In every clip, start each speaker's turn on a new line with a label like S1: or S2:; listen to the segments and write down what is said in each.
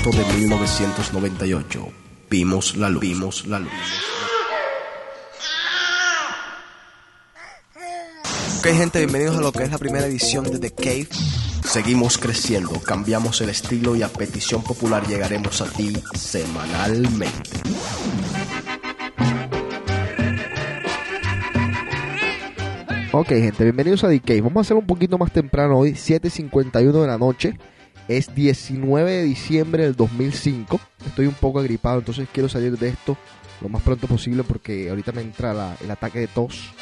S1: de 1998. Vimos la luz. Ok gente, bienvenidos a lo que es la primera edición de The Cave. Seguimos creciendo, cambiamos el estilo y a petición popular llegaremos a ti semanalmente.
S2: Ok, gente, bienvenidos a DK. Vamos a hacerlo un poquito más temprano hoy, 7.51 de la noche. Es 19 de diciembre del 2005. Estoy un poco agripado, entonces quiero salir de esto lo más pronto posible porque ahorita me entra el ataque de tos.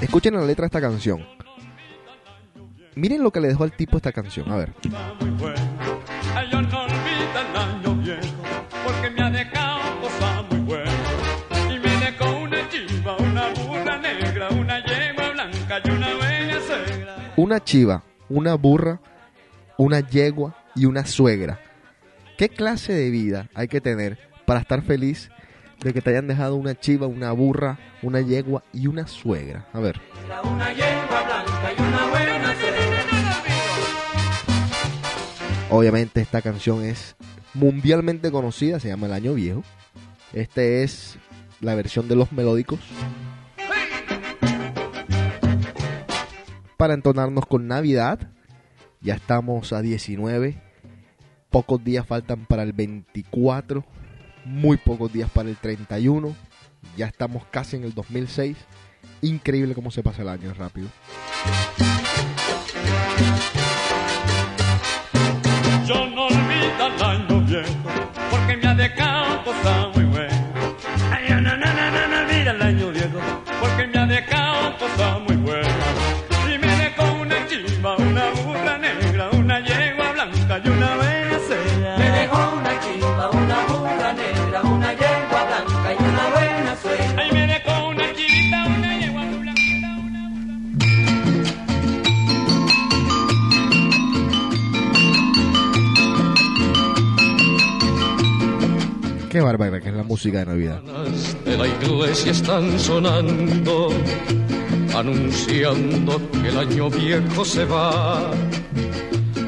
S2: Escuchen la letra de esta canción. Miren lo que le dejó al tipo esta canción. A ver.
S3: una chiva, una burra una yegua y una suegra.
S2: ¿Qué clase de vida hay que tener para estar feliz de que te hayan dejado una chiva, una burra, una yegua y una suegra? A ver.
S3: Una yegua blanca y una buena suegra.
S2: Obviamente esta canción es mundialmente conocida, se llama El Año Viejo. Este es la versión de los melódicos. Para entonarnos con Navidad, ya estamos a 19. Pocos días faltan para el 24. Muy pocos días para el 31. Ya estamos casi en el 2006. Increíble cómo se pasa el año, rápido.
S3: Yo no porque me ha dejado
S2: Qué bárbara que es la música de Navidad.
S4: de la iglesia están sonando, anunciando que el año viejo se va.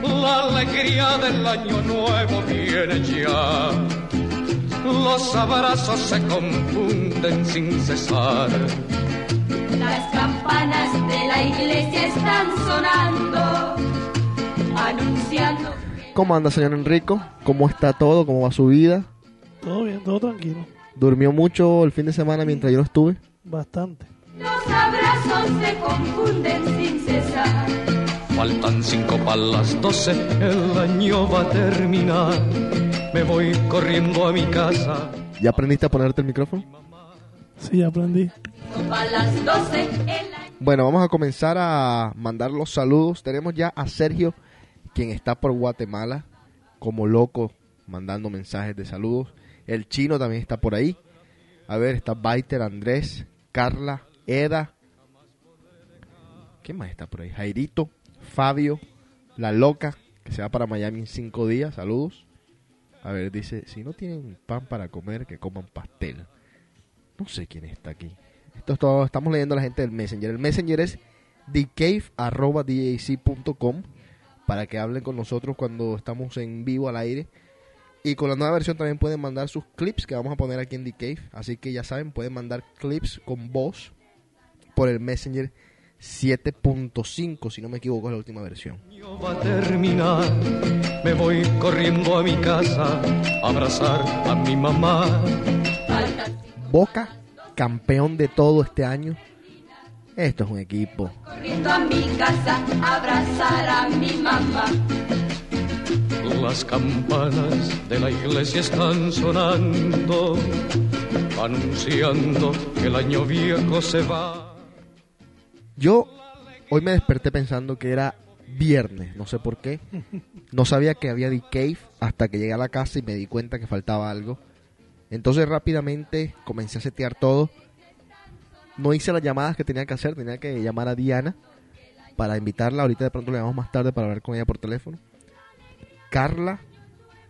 S4: La alegría del año nuevo viene ya. Los abrazos se confunden sin cesar.
S5: Las campanas de la iglesia están sonando, anunciando.
S2: ¿Cómo anda, señor Enrico? ¿Cómo está todo? ¿Cómo va su vida?
S6: Todo bien, todo tranquilo.
S2: ¿Durmió mucho el fin de semana mientras yo no estuve?
S6: Bastante.
S5: Los abrazos se confunden sin cesar.
S4: Faltan cinco para las doce, el año va a terminar. Me voy corriendo a mi casa.
S2: ¿Ya aprendiste a ponerte el micrófono?
S6: Sí, aprendí.
S5: A las 12 el año.
S2: Bueno, vamos a comenzar a mandar los saludos. Tenemos ya a Sergio, quien está por Guatemala, como loco, mandando mensajes de saludos. El chino también está por ahí. A ver, está Baiter, Andrés, Carla, Eda. ¿Quién más está por ahí? Jairito, Fabio, La Loca, que se va para Miami en cinco días. Saludos. A ver, dice, si no tienen pan para comer, que coman pastel. No sé quién está aquí. Esto es estamos leyendo a la gente del Messenger. El Messenger es thecave.com para que hablen con nosotros cuando estamos en vivo al aire. Y con la nueva versión también pueden mandar sus clips que vamos a poner aquí en The Cave. Así que ya saben, pueden mandar clips con voz por el Messenger 7.5, si no me equivoco, es la última versión.
S4: Va a terminar. Me voy corriendo a mi casa a abrazar a mi mamá.
S2: Boca, campeón de todo este año. Esto es un equipo.
S5: corriendo a mi casa a abrazar a mi mamá.
S4: Las campanas de la iglesia están sonando, anunciando que el año viejo se va.
S2: Yo hoy me desperté pensando que era viernes, no sé por qué. No sabía que había The Cave hasta que llegué a la casa y me di cuenta que faltaba algo. Entonces rápidamente comencé a setear todo. No hice las llamadas que tenía que hacer, tenía que llamar a Diana para invitarla. Ahorita de pronto le llamamos más tarde para hablar con ella por teléfono. Carla,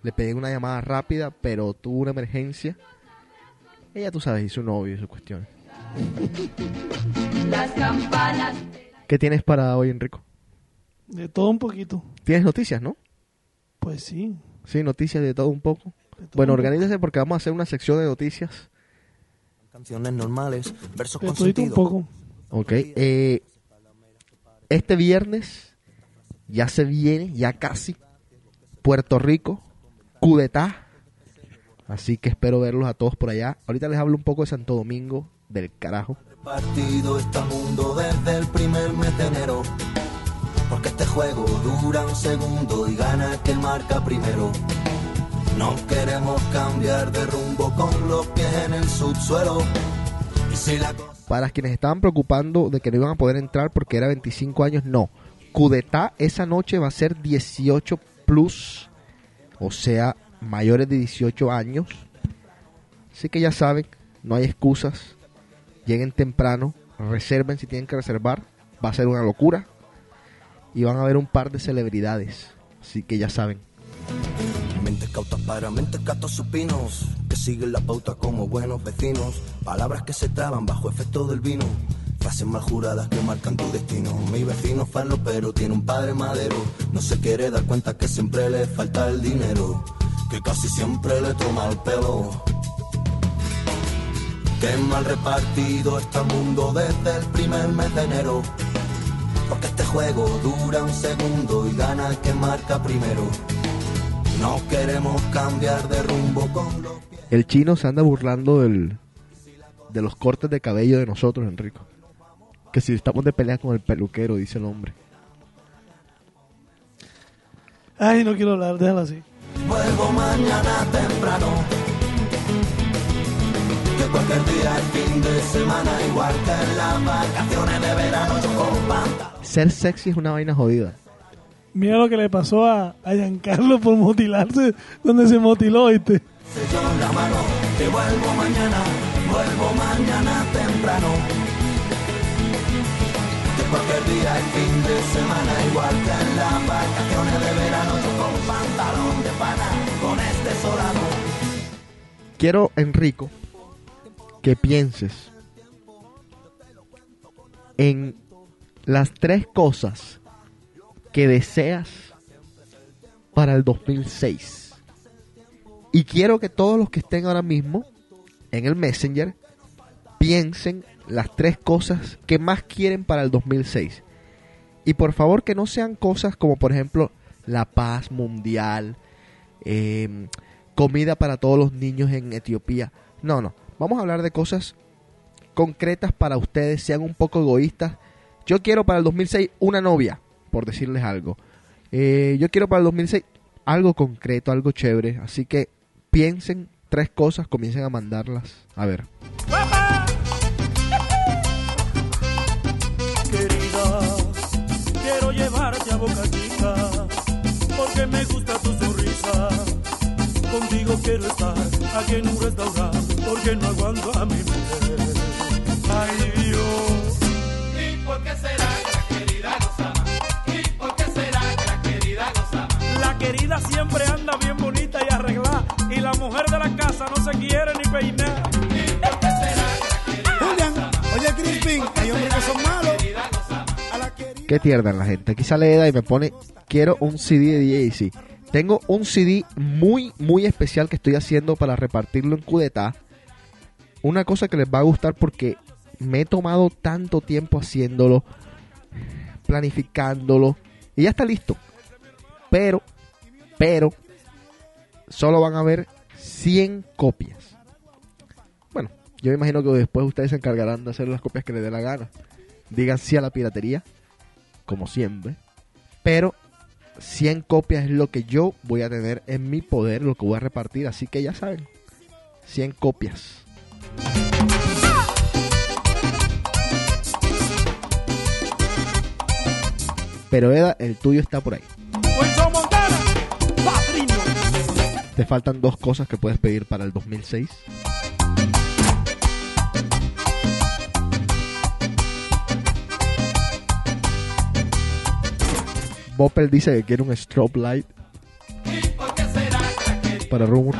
S2: le pedí una llamada rápida, pero tuvo una emergencia. Ella, tú sabes, y su novio y su cuestión.
S5: Las campanas
S2: ¿Qué tienes para hoy, Enrico?
S6: De todo un poquito.
S2: ¿Tienes noticias, no?
S6: Pues sí.
S2: Sí, noticias de todo un poco.
S6: todo
S2: Bueno,
S6: un poco.
S2: organízese porque vamos a hacer una sección de noticias.
S1: Canciones normales, versos con
S6: un poco.
S2: Ok. eh, este viernes ya se viene, ya casi, Puerto Rico, Cudetá. Así que espero verlos a todos por allá. Ahorita les hablo un poco de Santo Domingo, del carajo.
S7: Partido está mundo desde el primer mes de enero. Porque este juego dura un segundo y gana el que marca primero. No queremos cambiar de rumbo con los pies en el subsuelo. Y si la
S2: Para quienes estaban preocupando de que no iban a poder entrar porque era 25 años, no. Cudetá esa noche va a ser 18 plus, o sea, mayores de 18 años. Así que ya saben, no hay excusas. Lleguen temprano, reserven si tienen que reservar. Va a ser una locura. Y van a ver un par de celebridades. Así que ya saben.
S7: Mentes cautas para mentes gatos supinos que siguen la pauta como buenos vecinos. Palabras que se traban bajo efecto del vino. Frases mal juradas que marcan tu destino. Mi vecino falo pero tiene un padre madero. No se quiere dar cuenta que siempre le falta el dinero. Que casi siempre le toma el pelo. Qué mal repartido está el mundo desde el primer mes de enero. Porque este juego dura un segundo y gana el que marca primero. No queremos cambiar de rumbo con los pies.
S2: El chino se anda burlando del, de los cortes de cabello de nosotros, Enrico. Que si estamos de pelea con el peluquero, dice el hombre.
S6: Ay, no quiero hablar, déjalo así.
S7: Vuelvo mañana temprano. Que cualquier día es fin de semana, igual que en las vacaciones de verano, yo.
S2: Ser sexy es una vaina jodida.
S6: Mira lo que le pasó a, a Giancarlo por motilarse donde se motiló, ¿viste?
S7: en la mano. Que vuelvo mañana, vuelvo mañana temprano.
S2: Quiero, Enrico, que pienses en las tres cosas que deseas para el 2006. Y quiero que todos los que estén ahora mismo en el Messenger piensen las tres cosas que más quieren para el 2006. Y por favor que no sean cosas como por ejemplo la paz mundial, eh, comida para todos los niños en Etiopía. No, no. Vamos a hablar de cosas concretas para ustedes, sean un poco egoístas. Yo quiero para el 2006 una novia, por decirles algo. Eh, yo quiero para el 2006 algo concreto, algo chévere. Así que piensen tres cosas, comiencen a mandarlas. A ver.
S3: Contigo quiero estar aquí en un restaurante, porque no aguanto a mi mujer. Ay Dios. ¿Y por qué será que la querida nos ama? ¿Y por qué será que la querida nos ama? La querida siempre anda bien bonita y arreglada, y la mujer de la casa no se quiere ni peinar.
S8: Julián, oye Crispin, hay hombres que son malos. La querida.
S2: Qué tierna la gente. Aquí sale Eda y me pone, quiero un CD de DJC. Tengo un CD muy, muy especial que estoy haciendo para repartirlo en Cudetá. Una cosa que les va a gustar porque me he tomado tanto tiempo haciéndolo, planificándolo, y ya está listo. Pero, pero, solo van a ver 100 copias. Bueno, yo me imagino que después ustedes se encargarán de hacer las copias que les dé la gana. Digan sí a la piratería, como siempre. Pero 100 copias es lo que yo voy a tener en mi poder, lo que voy a repartir. Así que ya saben, 100 copias. Pero Eda, el tuyo está por ahí. Te faltan dos cosas que puedes pedir para el 2006. Bopper dice que quiere un strobe light para Rumor.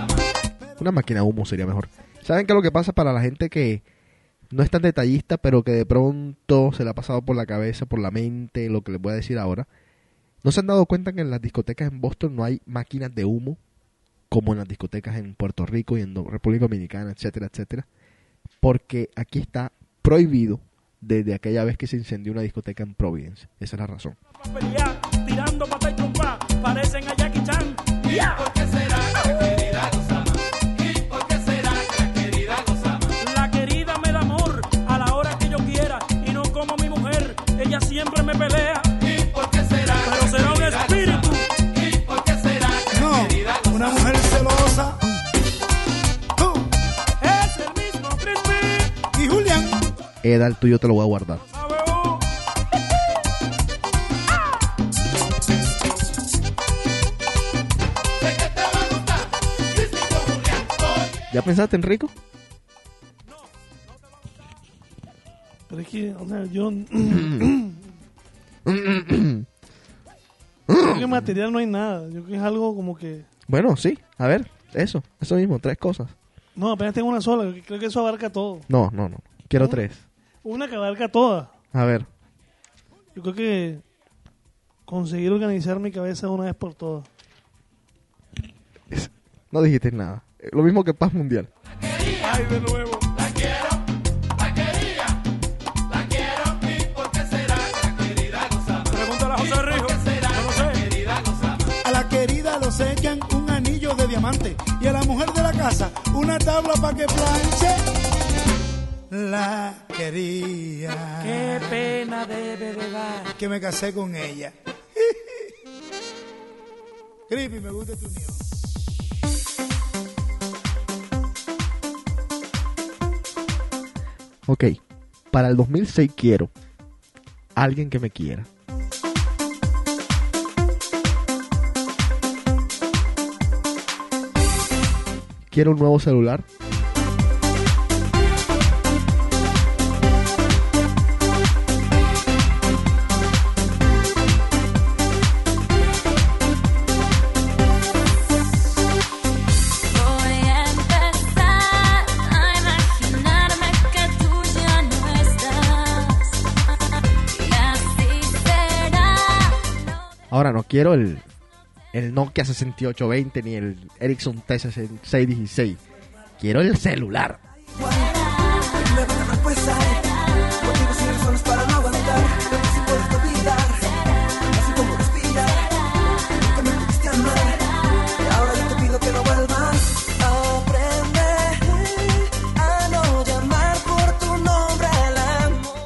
S2: Una máquina de humo sería mejor. ¿Saben qué es lo que pasa para la gente que no es tan detallista, pero que de pronto se le ha pasado por la cabeza, por la mente, lo que les voy a decir ahora? ¿No se han dado cuenta que en las discotecas en Boston no hay máquinas de humo como en las discotecas en Puerto Rico y en República Dominicana, etcétera, etcétera? Porque aquí está prohibido desde aquella vez que se incendió una discoteca en Providence. Esa es la razón.
S9: Tirando pata y trompa, parecen a Jackie Chan. ¿Y por qué será que la querida los ama? ¿Y por qué será que la querida los ama? La querida me da amor a la hora que yo quiera y no como mi mujer, ella siempre me pelea. ¿Y por qué será? Pero será un espíritu. ¿Y por qué será que la querida
S8: No, una mujer celosa. Tú
S9: es el mismo Crispy?
S8: y Julián.
S2: Eda, el tuyo te lo voy a guardar. ¿Ya pensaste en Rico?
S6: Pero es que, o sea, yo. creo que material no hay nada. Yo creo que es algo como que.
S2: Bueno, sí. A ver, eso. Eso mismo, tres cosas.
S6: No, apenas tengo una sola. Creo que eso abarca todo.
S2: No, no, no. Quiero
S6: ¿No?
S2: tres.
S6: Una que abarca todas.
S2: A ver.
S6: Yo creo que conseguir organizar mi cabeza una vez por todas.
S2: No dijiste nada. Lo mismo que paz mundial.
S9: Ay, de nuevo. La quiero, la quería, la quiero y por qué será que la querida los ama. Pregúntale a José Rijo. Yo no sé.
S8: A la querida lo sellan un anillo de diamante. Y a la mujer de la casa una tabla para que planche. La quería.
S9: Qué pena debe de dar.
S8: Que me casé con ella. Creepy, me gusta tu unión.
S2: Ok. Para el 2006 quiero alguien que me quiera. Quiero un nuevo celular. Quiero el, el Nokia 6820 ni el Ericsson T6616. Quiero el celular.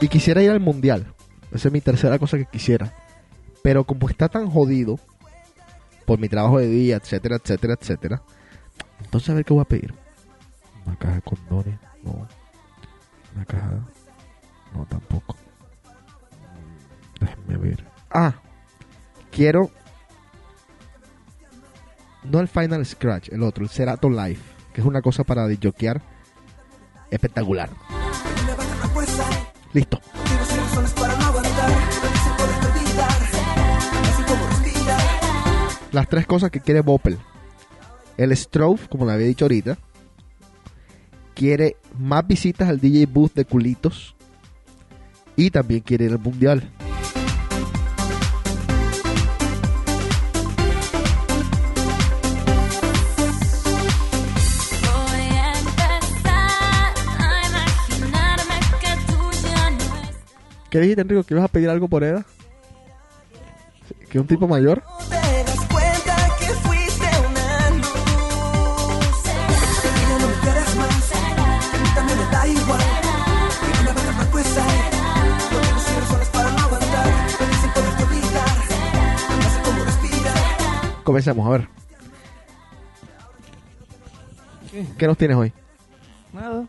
S7: Y
S2: quisiera ir al mundial. Esa es mi tercera cosa que quisiera. Pero como está tan jodido por mi trabajo de día, etcétera, etcétera, etcétera. Entonces a ver qué voy a pedir. Una caja de condones, no. Una caja, no tampoco. Déjenme ver. Ah, quiero no el Final Scratch, el otro, el Cerato Life, que es una cosa para disjoquear espectacular. Listo. Las tres cosas que quiere Bopel. El Strobe, como le había dicho ahorita, quiere más visitas al DJ booth de culitos y también quiere ir al mundial. ¿Qué dijiste, Enrico? ¿Que ibas a pedir algo por Eda? ¿Que un tipo mayor? Comencemos, a ver.
S6: ¿Qué?
S2: ¿Qué nos tienes hoy?
S6: Nada.
S2: ¿No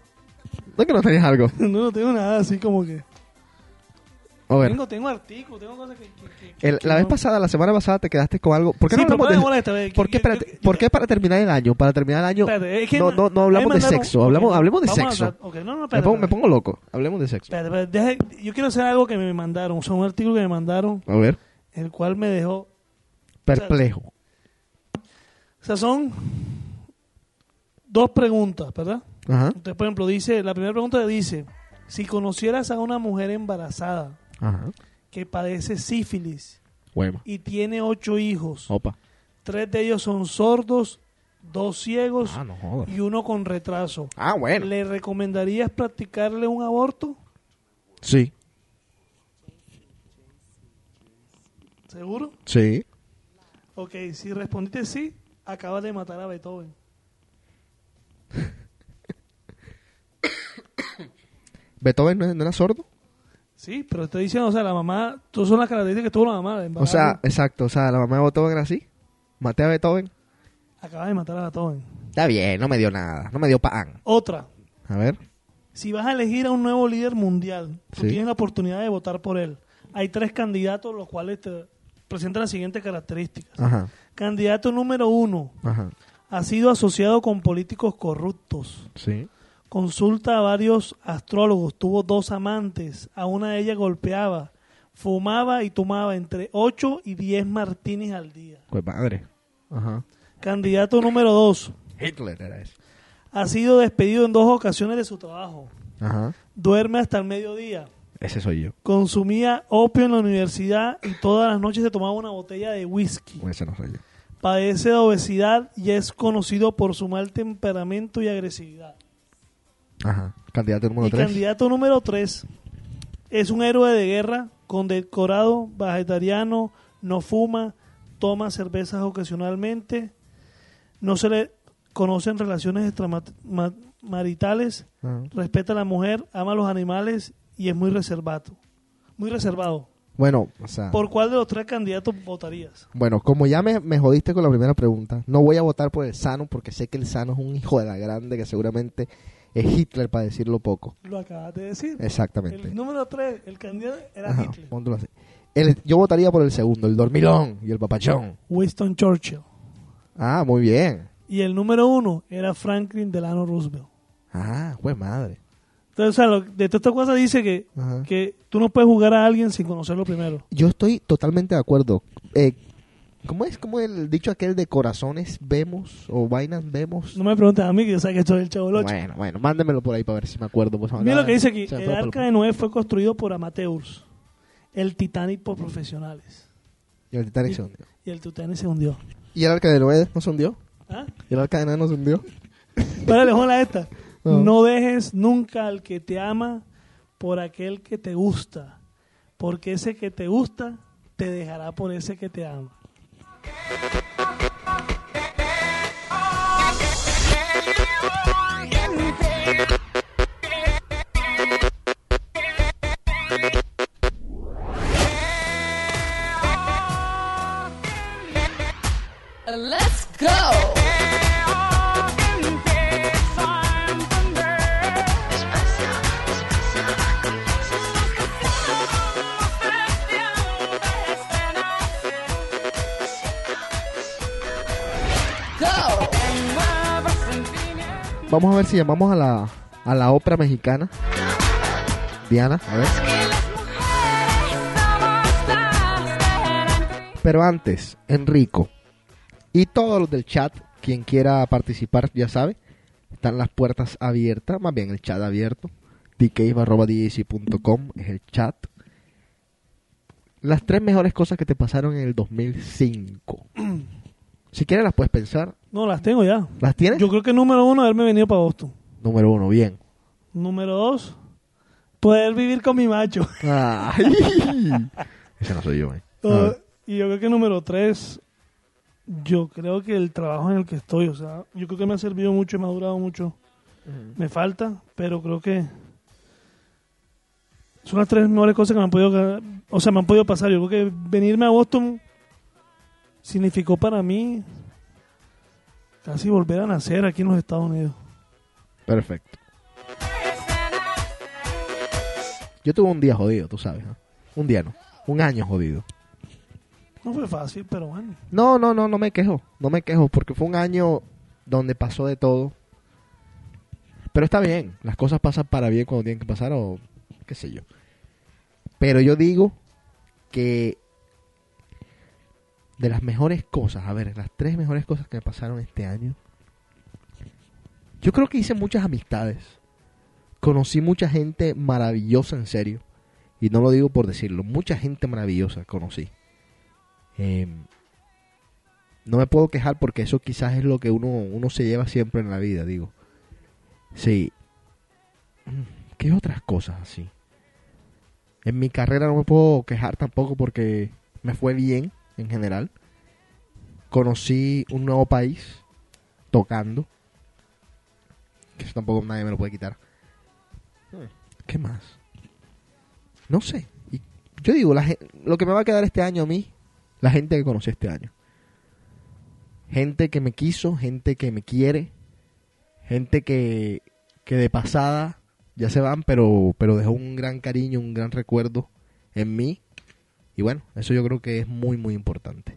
S2: es que no tenías algo?
S6: no, no tengo nada así como que.
S2: A ver.
S6: Tengo, tengo artículos, tengo cosas que. que- que-
S2: El-
S6: que
S2: la vez pasada, la semana pasada, te quedaste con algo. ¿Por qué
S6: Sí,
S2: no hablamos de
S6: esta vez,
S2: ¿Por por qué para terminar el año? Para terminar el año.
S6: Espérate, es que
S2: no, no, no hablamos de sexo. Hablamos, hablemos de sexo.
S6: hablar- ok, no, no,
S2: me, pongo, me
S6: espérate.
S2: pongo loco. Hablemos de sexo.
S6: Espérate, espérate, deja- yo quiero hacer algo que me mandaron. O sea, un artículo que me mandaron,
S2: A ver.
S6: el cual me dejó.
S2: Perplejo.
S6: O sea, son dos preguntas, ¿verdad?
S2: Ajá.
S6: Entonces, por ejemplo, dice, la primera pregunta dice, si conocieras a una mujer embarazada
S2: Ajá.
S6: que padece sífilis, y tiene ocho hijos.
S2: Opa.
S6: Tres de ellos son sordos, dos ciegos
S2: Ah, no
S6: y uno con retraso.
S2: Ah, bueno.
S6: ¿Le recomendarías practicarle un aborto?
S2: Sí.
S6: ¿Seguro?
S2: Sí.
S6: Ok, si respondiste sí, acabas de matar a Beethoven.
S2: ¿Beethoven no, no era sordo?
S6: Sí, pero estoy diciendo, o sea, la mamá, todas son las características que tuvo la mamá.
S2: O sea, exacto. O sea, la mamá de Beethoven era así. Maté a Beethoven.
S6: acaba de matar a Beethoven.
S2: Está bien, no me dio nada. No me dio pan.
S6: Otra,
S2: A ver.
S6: si vas a elegir a un nuevo líder mundial, tú
S2: Sí.
S6: tienes la oportunidad de votar por él. Hay tres candidatos, los cuales te presentan las siguientes características.
S2: Ajá.
S6: Candidato número uno,
S2: Ajá.
S6: ha sido asociado con políticos corruptos.
S2: Sí.
S6: Consulta a varios astrólogos, tuvo dos amantes, a una de ellas golpeaba, fumaba y tomaba entre 8 y 10 martinis al día.
S2: Pues madre. Ajá.
S6: Candidato número 2,
S2: Hitler era ese.
S6: ha sido despedido en dos ocasiones de su trabajo.
S2: Ajá.
S6: Duerme hasta el mediodía.
S2: Ese soy yo.
S6: Consumía opio en la universidad y todas las noches se tomaba una botella de whisky.
S2: Ese no soy yo.
S6: Padece de obesidad y es conocido por su mal temperamento y agresividad.
S2: Ajá. Candidato número
S6: y
S2: 3.
S6: candidato número 3 es un héroe de guerra, condecorado, vegetariano, no fuma, toma cervezas ocasionalmente, no se le conocen relaciones extramaritales, respeta a la mujer, ama a los animales y es muy reservado. Muy reservado.
S2: Bueno, o sea.
S6: ¿Por cuál de los tres candidatos votarías?
S2: Bueno, como ya me, me jodiste con la primera pregunta, no voy a votar por el sano porque sé que el sano es un hijo de la grande que seguramente es Hitler para decirlo poco.
S6: Lo acabas de decir.
S2: Exactamente.
S6: El número 3, el candidato era
S2: Ajá,
S6: Hitler.
S2: así. El- yo votaría por el segundo, el dormilón y el papachón.
S6: Winston Churchill.
S2: Ah, muy bien.
S6: Y el número uno era Franklin Delano Roosevelt.
S2: Ah, pues madre.
S6: Entonces, o sea, lo- de todas estas cosas dice que,
S2: Ajá.
S6: que tú no puedes jugar a alguien sin conocerlo primero.
S2: Yo estoy totalmente de acuerdo. Eh, ¿Cómo es como el dicho aquel de corazones vemos o vainas vemos?
S6: No me preguntes a mí, que yo sé que es el chavo del ocho.
S2: Bueno, bueno, mándemelo por ahí para ver si me acuerdo. Pues,
S6: Mira lo que dice aquí. El arca de Noé fue construido por amateurs. El Titanic por profesionales.
S2: Y el Titanic se hundió.
S6: Y el Titanic se hundió.
S2: ¿Y el arca de Noé no se hundió?
S6: ¿Ah?
S2: ¿Y el arca de Noé no se hundió?
S6: Espérale, hola esta.
S2: No.
S6: Dejes nunca al que te ama por aquel que te gusta. Porque ese que te gusta te dejará por ese que te ama.
S2: Vamos a ver si llamamos a la, a la ópera mexicana. Diana, a ver. Pero antes, Enrico. Y todos los del chat, quien quiera participar, ya sabe, están las puertas abiertas, más bien el chat abierto. dcave.com es el chat. Las tres mejores cosas que te pasaron en el 2005. si quieres las puedes pensar.
S6: No, las tengo ya.
S2: ¿Las tienes?
S6: Yo creo que número uno, haberme venido para Boston.
S2: Número uno, bien.
S6: Número dos, poder vivir con mi macho.
S2: Ay. Ese no soy yo, eh. A
S6: Uh,
S2: ver.
S6: y yo creo que número tres, yo creo que el trabajo en el que estoy, o sea, yo creo que me ha servido mucho, he madurado mucho. Me falta, pero creo que son las tres mejores cosas que me han podido, o sea, me han podido pasar. Yo creo que venirme a Boston significó para mí casi volver a nacer aquí en los Estados Unidos.
S2: Perfecto. Yo tuve un día jodido, tú sabes. ¿no? Un día no. Un año jodido.
S6: No fue fácil, pero bueno.
S2: No, no, no, no me quejo. No me quejo porque fue un año donde pasó de todo. Pero está bien. Las cosas pasan para bien cuando tienen que pasar o qué sé yo. Pero yo digo que de las mejores cosas, a ver, las tres mejores cosas que me pasaron este año. Yo creo que hice muchas amistades. Conocí mucha gente maravillosa, en serio. Y no lo digo por decirlo. Mucha gente maravillosa conocí. Eh, no me puedo quejar porque eso quizás es lo que uno, uno se lleva siempre en la vida, digo. Sí. Mm, ¿Qué otras cosas así? En mi carrera no me puedo quejar tampoco porque me fue bien en general. Conocí un nuevo país tocando. Que eso tampoco nadie me lo puede quitar. ¿Qué más? No sé. Y yo digo, la, lo que me va a quedar este año a mí, la gente que conocí este año. Gente que me quiso, gente que me quiere, gente que, que de pasada ya se van, pero, pero dejó un gran cariño, un gran recuerdo en mí. Y bueno, eso yo creo que es muy, muy importante.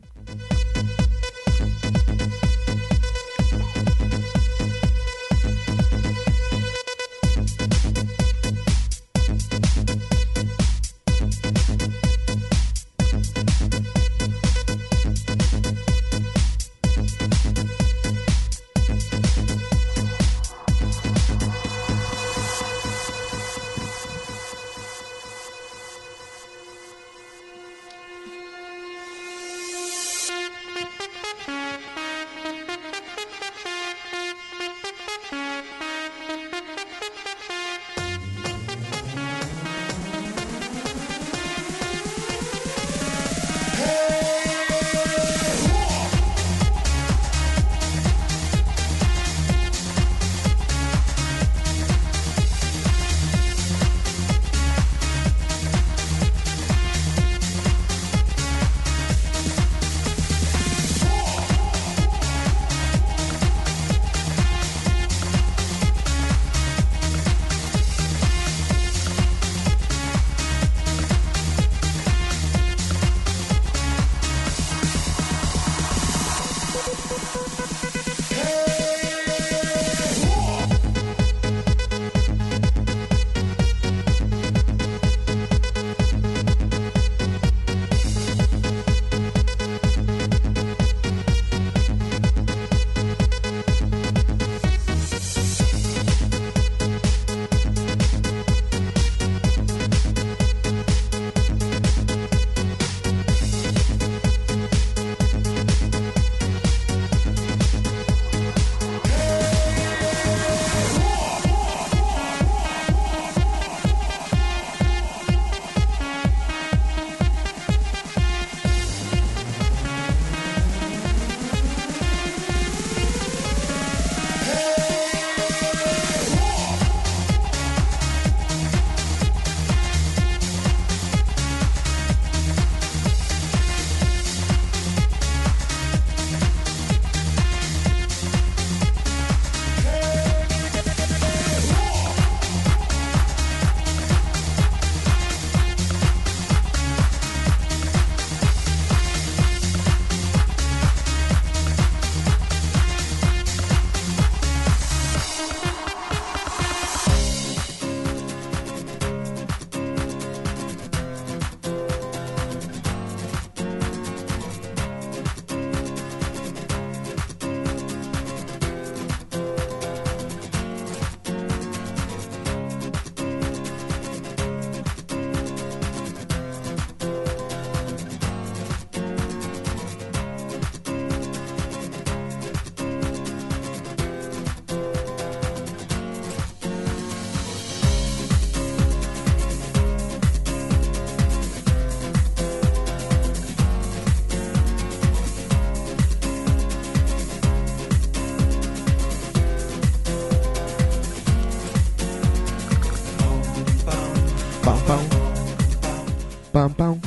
S2: Pam, pam.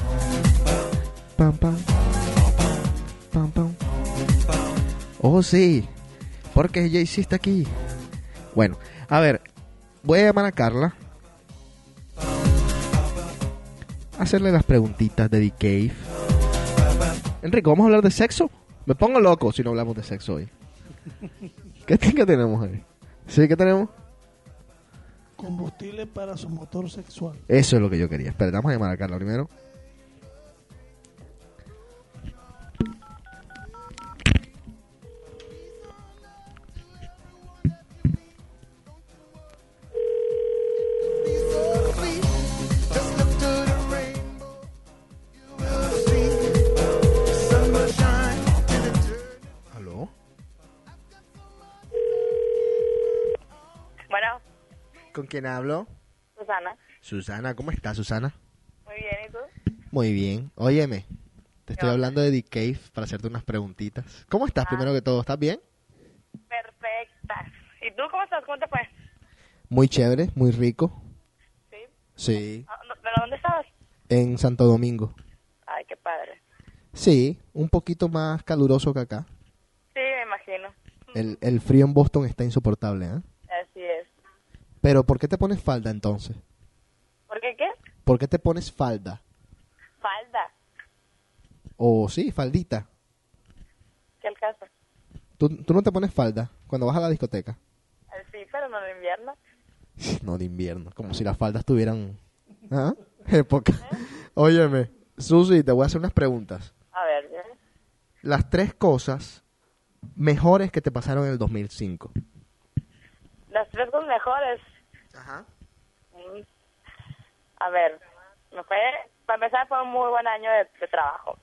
S2: Pam, pam. Pam, pam. Oh, sí. Porque ya hiciste aquí. Bueno, a ver. Voy a llamar a Carla. Hacerle las preguntitas de The Cave. Enrico, ¿vamos a hablar de sexo? Me pongo loco si no hablamos de sexo hoy. ¿Qué, qué tenemos ahí? ¿Sí? ¿Qué tenemos?
S6: Combustible para su motor sexual.
S2: Eso es lo que yo quería. Espera, vamos a llamar a Carla primero. Quién hablo?
S10: Susana.
S2: Susana, ¿cómo estás, Susana?
S10: Muy bien, ¿y tú?
S2: Muy bien. Óyeme, te estoy hablando de The Cave para hacerte unas preguntitas. ¿Cómo estás, primero que todo? ¿Estás bien?
S10: Perfecta. ¿Y tú cómo estás? ¿Cómo te fue?
S2: Muy chévere, muy rico.
S10: ¿Sí?
S2: Sí.
S10: Ah, ¿Pero dónde estabas?
S2: En Santo Domingo.
S10: Ay, qué padre.
S2: Sí, un poquito más caluroso que acá.
S10: Sí, me imagino.
S2: El, el frío en Boston está insoportable, ¿eh? Pero ¿por qué te pones falda entonces?
S10: ¿Por qué qué?
S2: ¿Por qué te pones falda?
S10: Falda.
S2: O sí, faldita.
S10: ¿Qué el caso?
S2: ¿Tú, tú no te pones falda cuando vas a la discoteca?
S10: Eh, Sí, pero no en invierno.
S2: No, de invierno. Como si las faldas tuvieran... ¿Ah? Época. Óyeme, Susi, te voy a hacer unas preguntas.
S10: A ver, ¿ya?
S2: Las tres cosas mejores que te pasaron en el 2005.
S10: las tres cosas mejores.
S2: Ajá.
S10: A ver, me fue, para empezar fue un muy buen año de, de trabajo.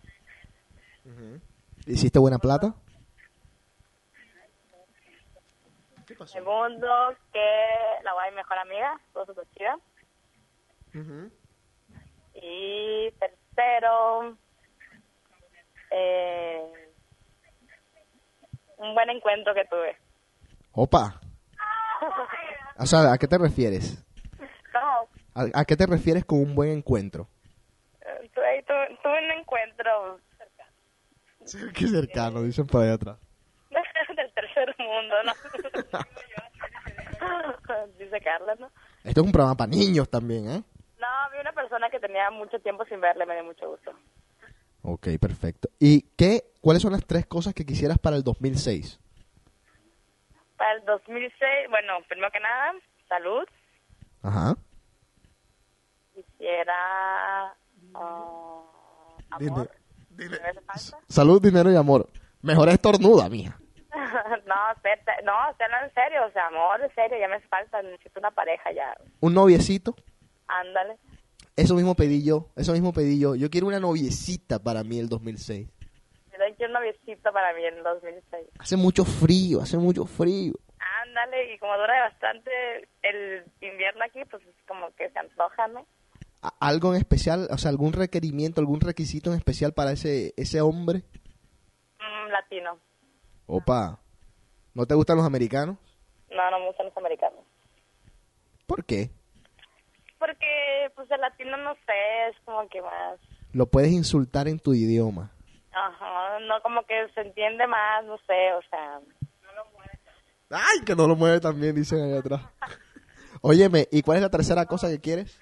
S2: ¿Hiciste buena plata?
S10: Segundo, que la guay mejor amiga, todo súper chida. Y tercero, eh, un buen encuentro que tuve.
S2: Opa. O sea, ¿a qué te refieres?
S10: No,
S2: ¿A, a qué te refieres con un buen encuentro?
S10: eh, tuve, tuve, tuve un encuentro
S2: Qué cercano, dicen por ahí atrás.
S10: del tercer mundo, ¿no? Dice Carla, ¿no?
S2: Esto es un programa para niños también, ¿eh?
S10: No, vi una persona que tenía mucho tiempo sin verle, me dio mucho gusto.
S2: Ok, perfecto. ¿Y qué, cuáles son las tres cosas que quisieras para el 2006?
S10: Para el 2006, bueno, primero que nada, salud.
S2: Ajá.
S10: Quisiera ah, amor.
S2: Salud, dinero y amor. Mejor estornuda, mija.
S10: no, espérate, no, hablando en serio, o sea, amor, en serio, ya me hace falta, necesito una pareja ya.
S2: Un noviecito.
S10: Ándale.
S2: Eso mismo pedí yo. Eso mismo pedí yo. Yo quiero una noviecita para mí el 2006.
S10: Un noviecito para mí en el 2006.
S2: Hace mucho frío, hace mucho frío.
S10: Ándale, y como dura bastante el invierno aquí, pues es como que se antoja, ¿no?
S2: ¿Algo en especial, o sea, algún requerimiento, algún requisito en especial para ese, ese hombre?
S10: Mm, latino.
S2: Opa, ¿no te gustan los americanos?
S10: No, no me gustan los americanos.
S2: ¿Por qué?
S10: Porque, pues, el latino, no sé, es como que más...
S2: Lo puedes insultar en tu idioma.
S10: Ajá, no, como que se entiende más, no sé, o sea...
S2: ¡Ay, que no lo mueve también, dicen ahí atrás! Óyeme, ¿y cuál es la tercera cosa que quieres?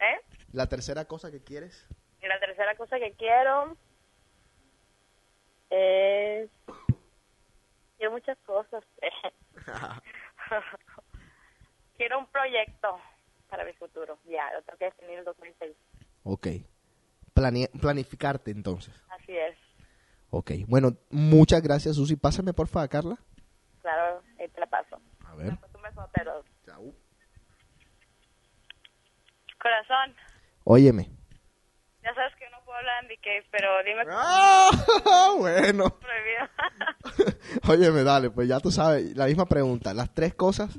S10: ¿Eh?
S2: ¿La tercera cosa que quieres?
S10: Y la tercera cosa que quiero es... Quiero muchas cosas. quiero un proyecto para mi futuro. Ya, lo tengo que definir el 2006.
S2: Ok. Plane- planificarte entonces.
S10: Así es.
S2: Ok. Bueno, muchas gracias, Susi. Pásame, por favor, Carla.
S10: Claro, ahí te la paso.
S2: A ver.
S10: Pues un beso, pero... Corazón,
S2: Óyeme.
S10: ya sabes que no puedo hablar en DK, pero dime...
S2: Ah, bueno.
S10: Prohibido.
S2: Óyeme, dale, pues ya tú sabes. La misma pregunta. Las tres cosas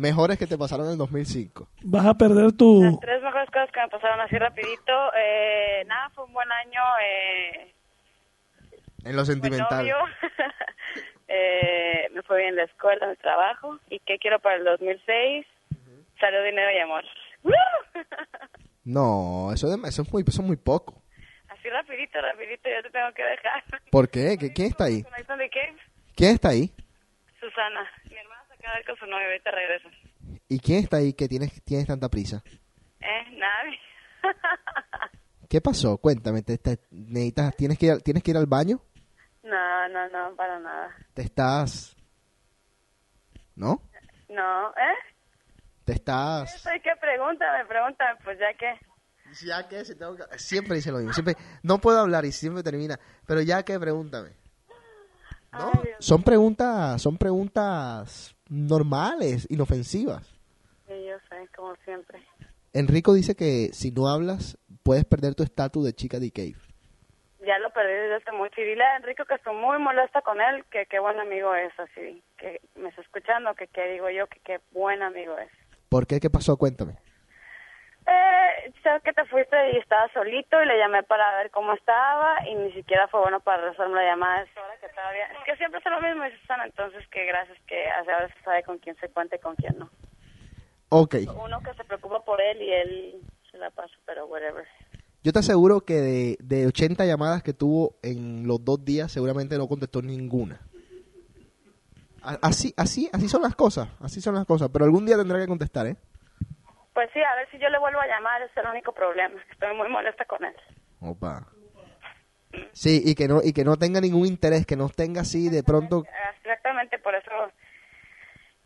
S2: mejores que te pasaron en el 2005.
S6: Vas a perder tu...
S10: Tres mejores cosas que me pasaron así rapidito. Eh, nada, fue un buen año. Eh,
S2: En lo sentimental.
S10: novio. eh, me fue bien en la escuela, en el trabajo. ¿Y qué quiero para el 2006? Salud, dinero y amor.
S2: No, eso, de- eso, es muy, eso es muy poco.
S10: Así rapidito, rapidito, yo te tengo que dejar.
S2: ¿Por qué? ¿Qué- ¿Quién está ahí? ¿Quién está ahí?
S10: Susana. Ir con su novio, ahorita regresa.
S2: ¿Y quién está ahí que tienes, tienes tanta prisa?
S10: ¿Eh? Nadie.
S2: ¿Qué pasó? Cuéntame, ¿te, te- necesitas, tienes, que ir, al- ¿tienes que ir al baño?
S10: No, no, no, para nada.
S2: ¿Te estás...? ¿No?
S10: No, ¿eh?
S2: ¿Te estás...?
S10: Soy que pregúntame, pregúntame, pues ya que...
S2: Ya que si tengo que- Siempre dice lo mismo. Siempre... No puedo hablar y siempre termina. Pero ya que pregúntame. ¿No? Son preguntas, son preguntas normales, inofensivas.
S10: Sí, yo sé, como siempre.
S2: Enrico dice que si no hablas, puedes perder tu estatus de chica de cave.
S10: Ya lo perdí desde hace mucho. Y dile a Enrico que estoy muy molesta con él, que qué buen amigo es, así. Que me está escuchando, que qué digo yo, que qué buen amigo es.
S2: ¿Por qué? ¿Qué pasó? Cuéntame.
S10: Eh, sabes que te fuiste y estaba solito y le llamé para ver cómo estaba y ni siquiera fue bueno para rezarme la llamada. Es que todavía... Es que siempre es lo mismo, Susana, entonces que gracias que a veces sabe con quién se cuenta y con quién no.
S2: Ok.
S10: Uno que se preocupa por él y él se la pasa, pero whatever.
S2: Yo te aseguro que de, de 80 llamadas que tuvo en los dos días, seguramente no contestó ninguna. Así, así, así son las cosas, así son las cosas. Pero algún día tendrá que contestar, ¿eh?
S10: Pues sí, a ver si yo le vuelvo a llamar, ese es el único problema, estoy muy molesta con él.
S2: Opa. Sí, y que no y que no tenga ningún interés, que no tenga así de pronto.
S10: Exactamente, por eso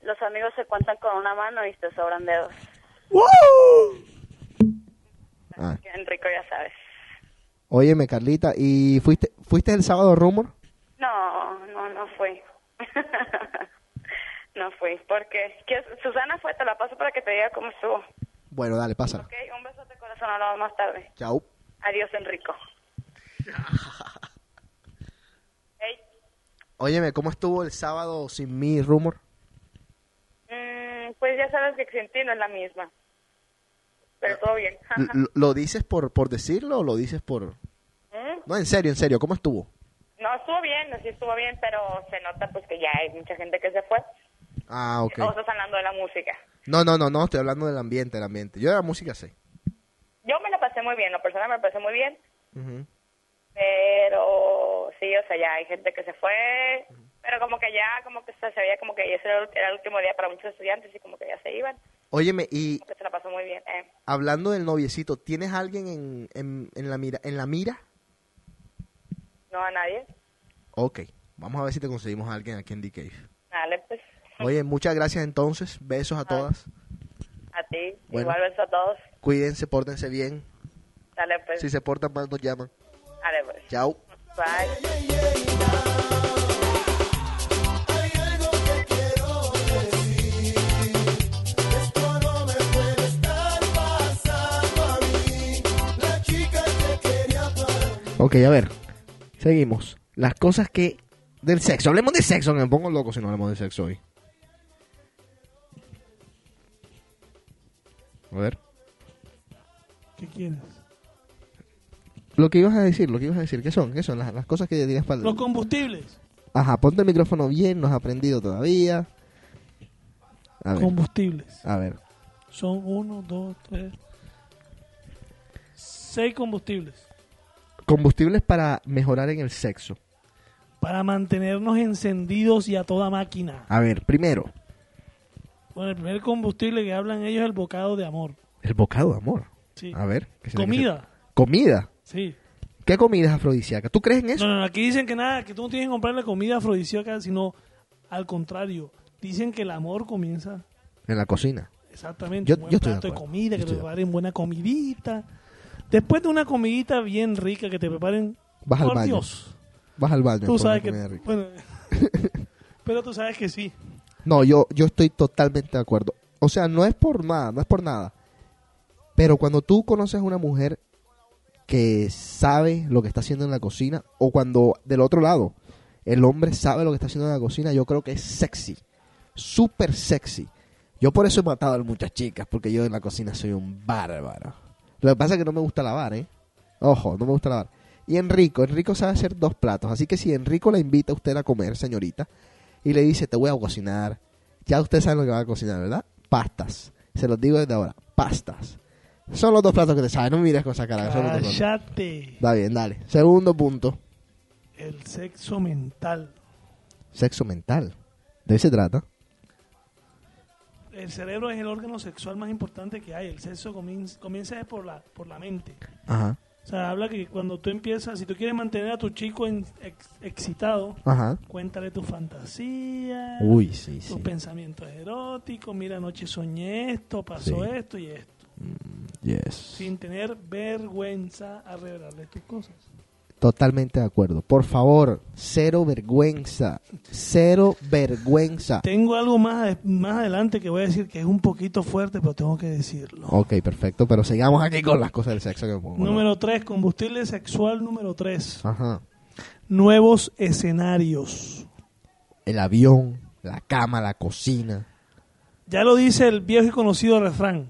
S10: los amigos se cuentan con una mano y te sobran dedos.
S2: Ah.
S10: Que Enrico ya sabes.
S2: Óyeme, Carlita, ¿y fuiste fuiste el sábado Rumor?
S10: No, no, no fui. no fui, porque que Susana fue, te la paso para que te diga cómo estuvo.
S2: Bueno, dale, pásala.
S10: Ok, un besote corazón, hablamos más tarde.
S2: Chao.
S10: Adiós, Enrico. Hey,
S2: Óyeme, ¿cómo estuvo el sábado sin mí, Rumor?
S10: mm, pues ya sabes que ti no es la misma. Pero todo bien.
S2: ¿Lo, lo dices por por decirlo o lo dices por
S10: ¿Mm?
S2: No, en serio, en serio, ¿cómo estuvo?
S10: No, estuvo bien, sí estuvo bien, pero se nota pues que ya hay mucha gente que se fue.
S2: Ah, ok.
S10: Estás hablando de la música.
S2: No, no, no, no, estoy hablando del ambiente, el ambiente. Yo de la música sé.
S10: Yo me la pasé muy bien, la persona me la pasé muy bien, pero sí, o sea, ya hay gente que se fue, pero como que ya, como que se sabía como que ese era el- último día para muchos estudiantes y como que ya se iban,
S2: Óyeme, y
S10: como que se la pasó muy bien. Eh.
S2: hablando del noviecito, ¿tienes a alguien en, en, en la mira? ¿En la mira?
S10: No a nadie.
S2: Ok, vamos a ver si te conseguimos a alguien aquí en The Cave.
S10: Dale, pues,
S2: Oye, muchas gracias entonces, besos a todas.
S10: a ti.
S2: Bueno.
S10: Igual beso a todos.
S2: Cuídense, pórtense bien.
S10: Dale, pues.
S2: Si se portan mal, nos llaman.
S10: Dale, pues.
S2: Chao.
S10: Bye.
S2: Ok, a ver, seguimos. Las cosas que... Del sexo, hablemos de sexo, me pongo loco si no hablamos de sexo hoy. A ver.
S6: ¿Qué quieres?
S2: Lo que ibas a decir, lo que ibas a decir, ¿qué son? ¿Qué son las, las cosas que tienes para...
S6: Los combustibles.
S2: Ajá, ponte el micrófono bien, no has aprendido todavía. A ver,
S6: Combustibles.
S2: a ver.
S6: Son uno, dos, tres. Seis combustibles.
S2: Combustibles para mejorar en el sexo.
S6: Para mantenernos encendidos y a toda máquina.
S2: A ver, primero,
S6: Bueno, el primer combustible que hablan ellos es el bocado de amor.
S2: el bocado de amor.
S6: Sí.
S2: A ver. ¿qué será que
S6: Comida.
S2: Comida.
S6: Sí.
S2: ¿Qué comida es afrodisíaca? ¿Tú crees en eso?
S6: No, no, aquí dicen que nada, que tú no tienes que comprarle comida afrodisíaca, sino al contrario. Dicen que el amor comienza
S2: En la cocina.
S6: exactamente
S2: Yo-
S6: un buen
S2: yo estoy de
S6: plato de,
S2: acuerdo.
S6: comida,
S2: Yo
S6: que te
S2: de
S6: preparen buena comidita. Después de una comidita bien rica que te preparen,
S2: Vas al baño.
S6: Dios,
S2: Vas al baño.
S6: tú sabes que... Bueno, pero tú sabes que sí.
S2: No, yo, yo estoy totalmente de acuerdo. O sea, no es por nada, no es por nada. Pero cuando tú conoces a una mujer que sabe lo que está haciendo en la cocina, o cuando del otro lado el hombre sabe lo que está haciendo en la cocina, yo creo que es sexy. Súper sexy. Yo por eso he matado a muchas chicas, porque yo en la cocina soy un bárbaro. Lo que pasa es que no me gusta lavar, ¿eh? Ojo, no me gusta lavar. Y Enrico, Enrico sabe hacer dos platos. Así que si Enrico la invita a usted a comer, señorita, y le dice, te voy a cocinar, ya usted sabe lo que va a cocinar, ¿verdad? Pastas. Se los digo desde ahora, pastas. Son los dos platos que te saben, no me mires con esa cara.
S6: Cállate.
S2: Está bien, dale. Segundo punto,
S6: El sexo mental.
S2: sexo mental. ¿De qué se trata?
S6: El cerebro es el órgano sexual más importante que hay. El sexo comienza, comienza por la, por la mente.
S2: Ajá.
S6: O sea, habla que cuando tú empiezas, si tú quieres mantener a tu chico en- ex- excitado,
S2: Ajá.
S6: cuéntale tu fantasía,
S2: Uy, sí,
S6: tus
S2: sí.
S6: pensamientos eróticos. Mira, anoche soñé esto, pasó
S2: Sí.
S6: esto y esto.
S2: Yes.
S6: Sin tener vergüenza a revelarle tus cosas.
S2: Totalmente de acuerdo. Por favor, cero vergüenza. Cero vergüenza.
S6: Tengo algo más, más adelante que voy a decir que es un poquito fuerte, pero tengo que decirlo.
S2: Ok, perfecto. Pero sigamos aquí con las cosas del sexo que pongo.
S6: Número 3, combustible sexual número 3.
S2: Ajá.
S6: Nuevos escenarios.
S2: El avión, la cama, la cocina.
S6: Ya lo dice el viejo y conocido refrán.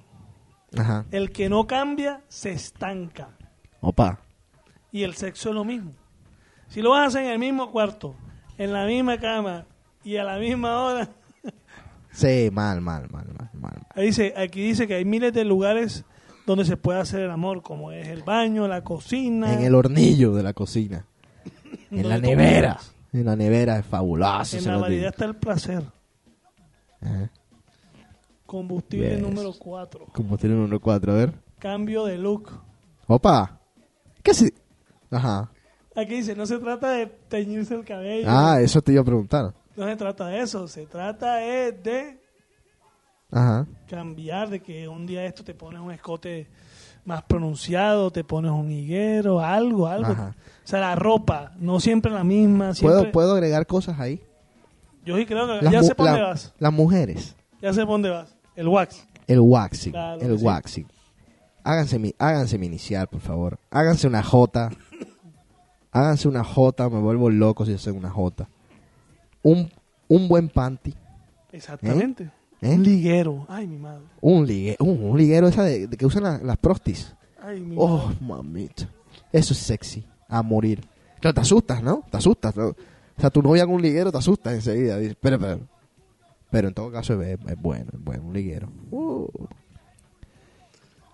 S2: Ajá.
S6: El que no cambia se estanca.
S2: Opa.
S6: Y el sexo es lo mismo. Si lo vas a hacer en el mismo cuarto, en la misma cama y a la misma hora,
S2: Sí, mal, mal, mal, mal, mal.
S6: ahí dice, aquí dice que hay miles de lugares donde se puede hacer el amor, como es el baño, la cocina,
S2: En el hornillo de la cocina. En la nevera. En la nevera es fabuloso.
S6: en la variedad
S2: digo.
S6: está el placer.
S2: Ajá.
S6: Combustible
S2: Yes.
S6: número 4.
S2: Como tiene un número 4, a ver.
S6: Cambio de look.
S2: Opa. ¿Qué? Ajá.
S6: Aquí dice, no se trata de teñirse el cabello.
S2: Ah, eso te iba a preguntar.
S6: No se trata de eso, se trata es de
S2: Ajá.
S6: cambiar, de que un día esto te pones un escote más pronunciado, te pones un higuero, algo, algo.
S2: Ajá.
S6: O sea, la ropa, no siempre la misma.
S2: ¿Puedo,
S6: Siempre...
S2: ¿Puedo agregar cosas ahí?
S6: Yo sí creo que
S2: Las
S6: ya sé por dónde
S2: la-
S6: vas.
S2: Las mujeres.
S6: Ya sé por dónde vas. El wax.
S2: El waxing.
S6: Claro
S2: el
S6: sí.
S2: waxing. Háganse mi, háganse mi inicial, por favor. Háganse una J. háganse una J. Me vuelvo loco si hacen una J. Un, un buen panty.
S6: Exactamente.
S2: ¿Eh?
S6: Un liguero. Ay, mi madre.
S2: Un, ligue, un, un liguero esa de, de que usan la- las prostis.
S6: Ay, mi
S2: Oh,
S6: madre.
S2: mamita. Eso es sexy. A morir. Claro, te asustas, ¿no? Te asustas. ¿no? O sea, tu novia con un liguero te asustas enseguida. Dices, pero, pero. Pero en todo caso es, es bueno, es bueno. Un liguero. Uh.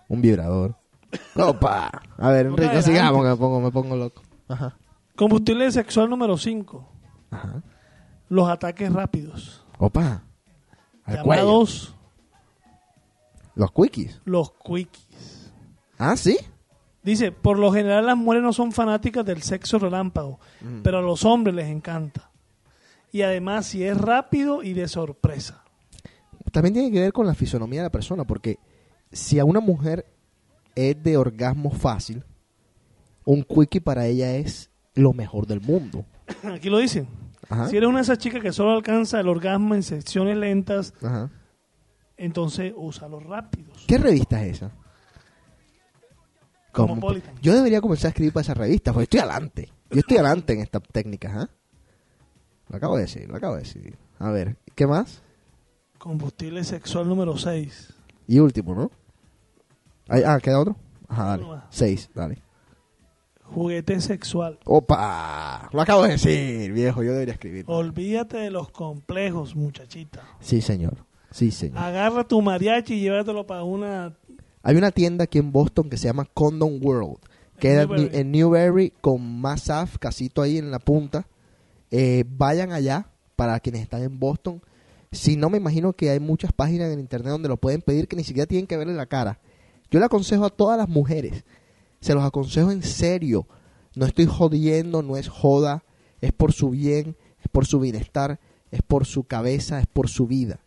S2: Un vibrador. Opa. A ver, Enrique, sigamos que me pongo, me pongo loco. Ajá.
S6: Combustible sexual número 5.
S2: Ajá.
S6: Los ataques rápidos.
S2: Opa. Al cuello.
S6: Llamados
S2: Los quickies.
S6: los quickies.
S2: Ah, ¿sí?
S6: Dice, por lo general las mujeres no son fanáticas del sexo relámpago,
S2: Mm.
S6: pero a los hombres les encanta. Y además si es rápido y de sorpresa.
S2: también tiene que ver con la fisonomía de la persona, porque si a una mujer es de orgasmo fácil, un quickie para ella es lo mejor del mundo.
S6: Aquí lo dicen.
S2: Ajá.
S6: Si eres una de esas chicas que solo alcanza el orgasmo en secciones lentas,
S2: Ajá.
S6: entonces usa los rápidos.
S2: ¿Qué revista es esa?
S6: Cosmopolitan.
S2: Yo debería comenzar a escribir para esa revista, porque estoy adelante. Yo estoy adelante en esta técnica, ¿ah? Lo acabo de decir, lo acabo de decir. A ver, ¿qué más?
S6: Combustible sexual número 6.
S2: Y último, ¿no? Ah, ¿queda otro? Ajá, dale.
S6: Uno más.
S2: Seis, dale.
S6: Juguete sexual.
S2: ¡Opa! Lo acabo de decir, viejo, yo debería escribir.
S6: Olvídate de los complejos, muchachita.
S2: Sí, señor. Sí, señor.
S6: Agarra tu mariachi y llévatelo para una...
S2: Hay una tienda aquí en Boston que se llama Condom World. Queda en,
S6: Newberry.
S2: en Newberry con Massaf, casito ahí en la punta. Eh, vayan allá para quienes están en Boston. Si no, me imagino que hay muchas páginas en internet donde lo pueden pedir que ni siquiera tienen que verle la cara. Yo le aconsejo a todas las mujeres. Se los aconsejo en serio. No estoy jodiendo, no es joda. Es por su bien, es por su bienestar, es por su cabeza, es por su vida.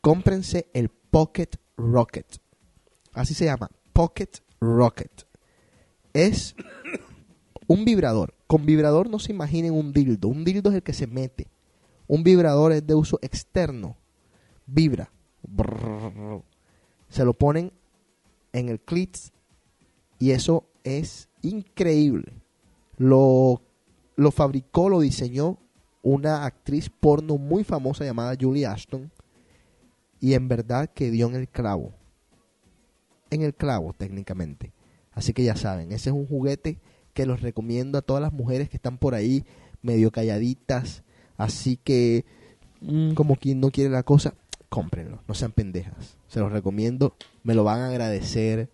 S2: Cómprense el Pocket Rocket. Así se llama, Pocket Rocket. Es un vibrador. Con vibrador no se imaginen un dildo. Un dildo es el que se mete. Un vibrador es de uso externo. Vibra. Se lo ponen en el clit y eso es increíble. Lo, lo fabricó, lo diseñó una actriz porno muy famosa llamada Julie Ashton y en verdad que dio en el clavo. En el clavo técnicamente. Así que ya saben, ese es un juguete que los recomiendo a todas las mujeres que están por ahí medio calladitas. Así que, mm, como quien no quiere la cosa, cómprenlo, no sean pendejas. Se los recomiendo, me lo van a agradecer,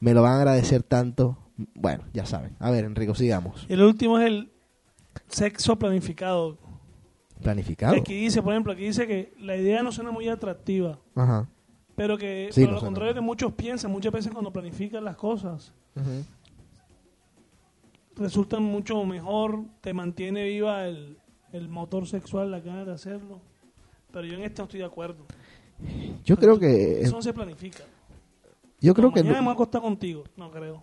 S2: me lo van a agradecer tanto. Bueno, ya saben. A ver, Enrico, sigamos.
S6: El último es el sexo planificado.
S2: Planificado.
S6: Aquí dice, por ejemplo, aquí dice que la idea no suena muy atractiva,
S2: Ajá.
S6: pero que
S2: Sí,
S6: por
S2: no
S6: lo
S2: suena.
S6: contrario que muchos piensan, muchas veces cuando planifican las cosas, resultan mucho mejor, te mantiene viva el, el motor sexual, la ganas de hacerlo. Pero yo en esto no estoy de acuerdo.
S2: Yo creo que
S6: Eso no se planifica.
S2: Yo creo
S6: Como
S2: que
S6: mañana
S2: no-
S6: me acostar contigo. No creo.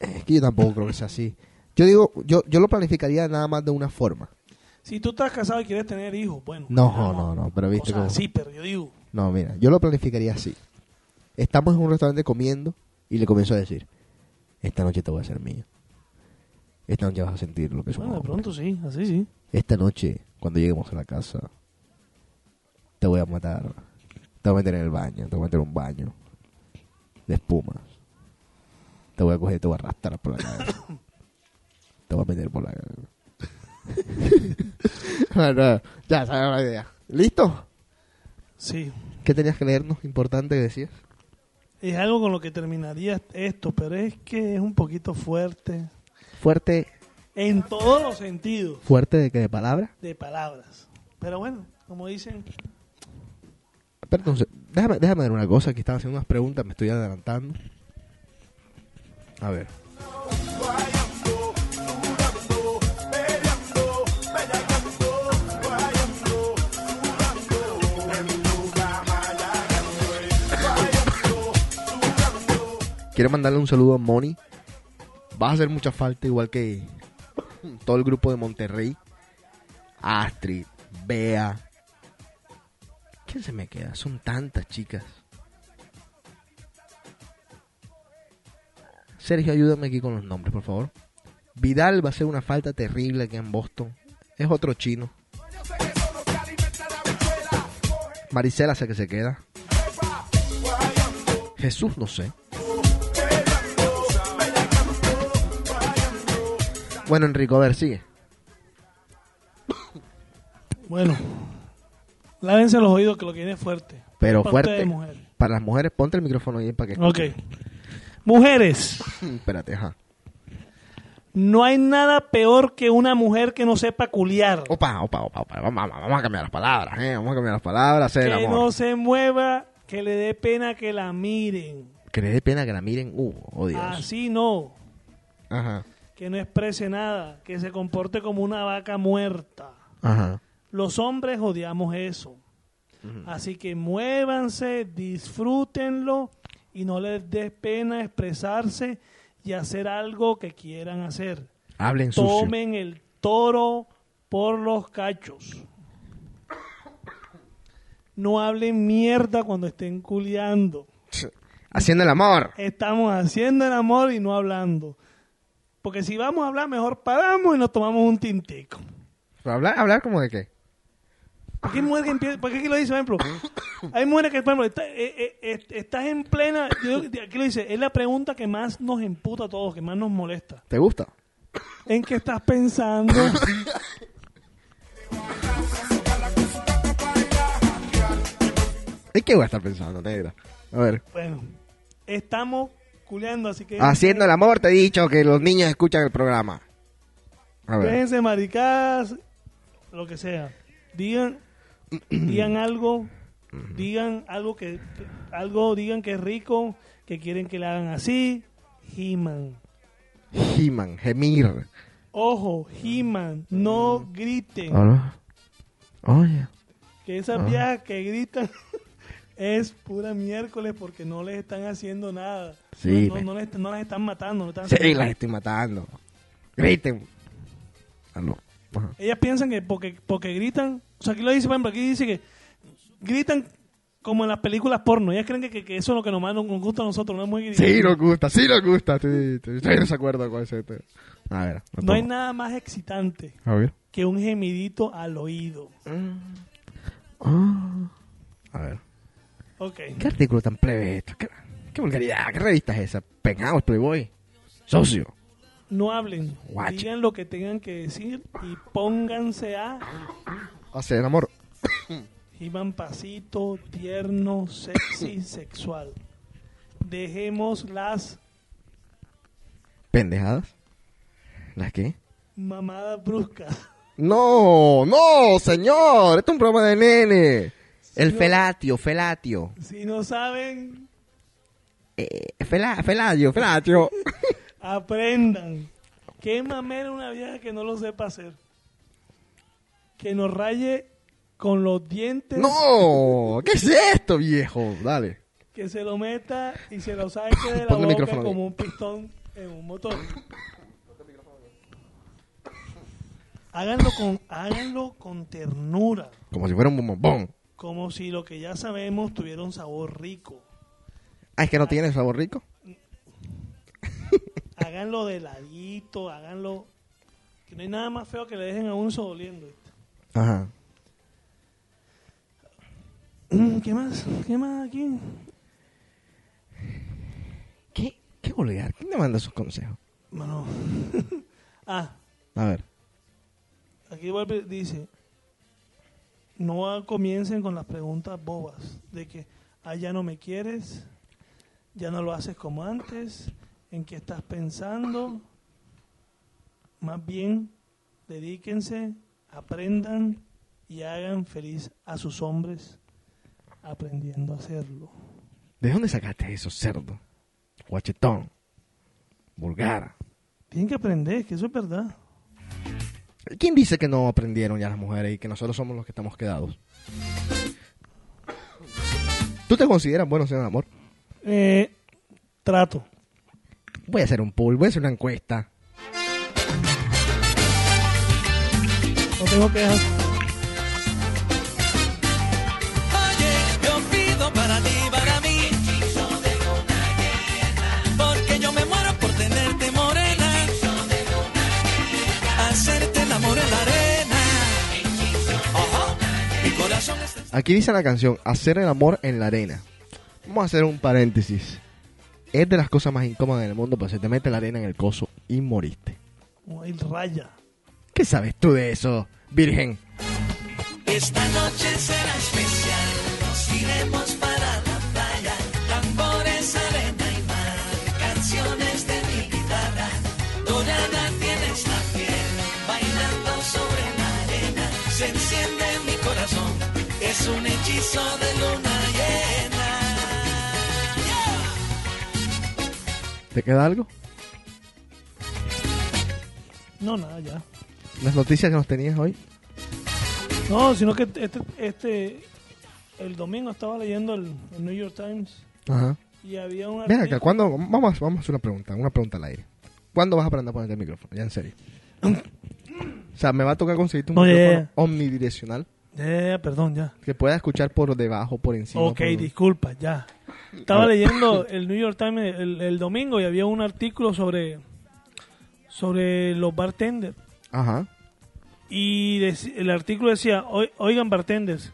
S2: es que yo tampoco creo que sea así. Yo digo, yo yo lo planificaría nada más de una forma.
S6: Si tú estás casado y quieres tener hijos, bueno.
S2: No, no, no, pero viste cómo-
S6: sí, pero yo digo,
S2: No, mira, yo lo planificaría así. Estamos en un restaurante comiendo y le comienzo a decir, esta noche te voy a hacer mía. Esta noche vas a sentir lo que es un
S6: bueno, de pronto sí, así sí.
S2: Esta noche, cuando lleguemos a la casa, te voy a matar. Te voy a meter en el baño, te voy a meter en un baño de espumas. Te voy a coger y te voy a arrastrar por la cabeza. te voy a meter por la bueno, ya sabes la idea. ¿Listo?
S6: Sí.
S2: ¿Qué tenías que leernos importante que decías?
S6: Es algo con lo que terminaría esto, pero es que es un poquito fuerte.
S2: Fuerte,
S6: En todos los sentidos
S2: fuerte de que de palabra.
S6: de palabras. Pero bueno, como dicen,
S2: Perdón, se- déjame, déjame ver una cosa, que estaba haciendo unas preguntas, me estoy adelantando. A ver. Quiero mandarle un saludo a Moni. Va a hacer mucha falta, igual que todo el grupo de Monterrey. Astrid, Bea, ¿Quién se me queda? Son tantas chicas. Sergio, ayúdame aquí con los nombres, por favor. Vidal va a ser una falta terrible aquí en Boston. Es otro chino. Maricela sé que se queda. Jesús no sé. Bueno, Enrico, a ver, sigue.
S6: bueno, lávense los oídos que lo que viene es fuerte.
S2: Pero
S6: Para
S2: fuerte. Para las mujeres, ponte el micrófono ahí para que
S6: Ok. Mujeres,
S2: Espérate, ajá.
S6: no hay nada peor que una mujer que no sepa culiar.
S2: Opa, opa, opa, opa. Vamos, vamos, vamos a cambiar las palabras, ¿eh? Vamos a cambiar las palabras, hacer el
S6: que
S2: amor.
S6: no se mueva, que le dé pena que la miren.
S2: Que le dé pena que la miren. Uh, oh Dios.
S6: Así no.
S2: Ajá,
S6: Que no exprese nada. Que se comporte como una vaca muerta.
S2: ajá.
S6: Los hombres odiamos eso. Así que muévanse, disfrútenlo y no les des pena expresarse y hacer algo que quieran hacer.
S2: Hablen sucio.
S6: Tomen el toro por los cachos. No hablen mierda cuando estén culiando.
S2: Haciendo el amor.
S6: Estamos haciendo el amor y no hablando. Porque si vamos a hablar, mejor paramos y nos tomamos un tintico.
S2: Hablar, hablar como de qué.
S6: ¿Por qué mujer que empieza? ¿Por qué aquí lo dice, por ejemplo? Hay mujeres que, por ejemplo, está- eh, eh, eh, estás en plena. yo- aquí lo dice, es la pregunta que más nos emputa a todos, que más nos molesta.
S2: ¿Te gusta?
S6: ¿En qué estás pensando?
S2: ¿En qué voy a estar pensando, negra? A ver.
S6: bueno, estamos culeando, así que.
S2: Haciendo el amor, te he dicho que los niños escuchan el programa. A ver.
S6: Déjense maricadas, lo que sea. Digan, digan algo, digan algo que, que- algo, digan que es rico, que quieren que le hagan así. He-Man.
S2: He-Man, gemir.
S6: Ojo, He-Man, no griten.
S2: Hola. Oye.
S6: Que esas
S2: Ah.
S6: viejas que gritan es pura miércoles porque no les están haciendo nada.
S2: Sí,
S6: no, no les, no las están matando. no están
S2: Sí,
S6: haciendo
S2: las estoy matando. Griten. Ajá.
S6: Ellas piensan que porque, porque gritan, sea, aquí lo dice, por ejemplo, aquí dice que gritan como en las películas porno. Ellas creen que, que- que eso es lo que nos nos gusta a nosotros, no es muy.
S2: Sí, nos gusta, sí nos gusta. Sí, estoy en desacuerdo con ese. te- A ver.
S6: No hay nada más excitante
S2: A ver.
S6: que un gemidito al oído.
S2: Ah. A ver.
S6: Ok.
S2: ¿Qué artículo tan plebe es esto? ¿Qué, qué vulgaridad? ¿Qué revista es esa? Penjaos, Playboy. Socio.
S6: No hablen,
S2: Guacho.
S6: digan lo que tengan que decir y pónganse a
S2: Hacer el amor.
S6: Iban pasito, tierno, sexy, sexual. Dejemos las
S2: ¿Pendejadas? ¿Las qué?
S6: mamadas bruscas.
S2: No, no, señor. Esto es un programa de nene. El
S6: no-
S2: felatio, felatio.
S6: Si no saben,
S2: Eh, fela, felatio, felatio.
S6: aprendan. Qué mamera una vieja que no lo sepa hacer. Que nos raye con los dientes.
S2: no, ¿qué es esto, viejo? Dale.
S6: Que se lo meta y se lo saque de la boca como un pistón en un motor. Háganlo con, háganlo con ternura.
S2: Como si fuera un bombón.
S6: Como si lo que ya sabemos tuviera un sabor rico.
S2: Ah, es que no tiene sabor rico.
S6: Háganlo de ladito, háganlo. Que no hay nada más feo que le dejen a uno doliendo.
S2: Ajá.
S6: Mm, ¿Qué más? ¿Qué más aquí?
S2: ¿Qué, qué vulgar? ¿Quién le manda esos consejos?
S6: Mano. ah,
S2: A ver.
S6: aquí vuelve, dice, no comiencen con las preguntas bobas de que, ah, ya no me quieres, ya no lo haces como antes, en qué estás pensando. Más bien, dedíquense, aprendan y hagan feliz a sus hombres aprendiendo a hacerlo.
S2: ¿De dónde sacaste eso, cerdo? Guachetón. Vulgar.
S6: Tienen que aprender, que eso es verdad.
S2: ¿Quién dice que no aprendieron ya las mujeres y que nosotros somos los que estamos quedados? ¿Tú te consideras bueno en el amor?
S6: Eh, trato.
S2: Voy a hacer un poll, voy a hacer una encuesta. Aquí dice la canción, hacer el amor en la arena. Vamos a hacer un paréntesis. Es de las cosas más incómodas del mundo, pues se te mete la arena en el coso y moriste.
S6: Hay raya.
S2: ¿Qué sabes tú de eso, virgen?
S11: Esta noche será especial. Nos iremos para la playa. Tambores, arena y mar. Canciones de mi guitarra. Dorada tienes la piel. Bailando sobre la arena. Se enciende mi corazón. Es un hechizo de luna llena.
S2: ¿Te queda algo?
S6: No, nada, ya.
S2: Las noticias que nos tenías hoy.
S6: No, sino que este, este el domingo estaba leyendo el, el New York Times
S2: Ajá.
S6: y había un
S2: Ven acá, ¿cuándo? Vamos, a- vamos a hacer una pregunta, una pregunta al aire. ¿Cuándo vas a aprender a ponerte el micrófono? Ya en serio. O sea, me va a tocar conseguirte un
S6: No,
S2: micrófono
S6: ya.
S2: omnidireccional
S6: Ya, ya, perdón, ya.
S2: que pueda escuchar por debajo, por encima.
S6: Ok,
S2: por-
S6: disculpa, ya. Estaba leyendo el New York Times el, el domingo y había un artículo sobre sobre los bartenders
S2: Ajá.
S6: y el artículo decía, "Oi- oigan bartenders.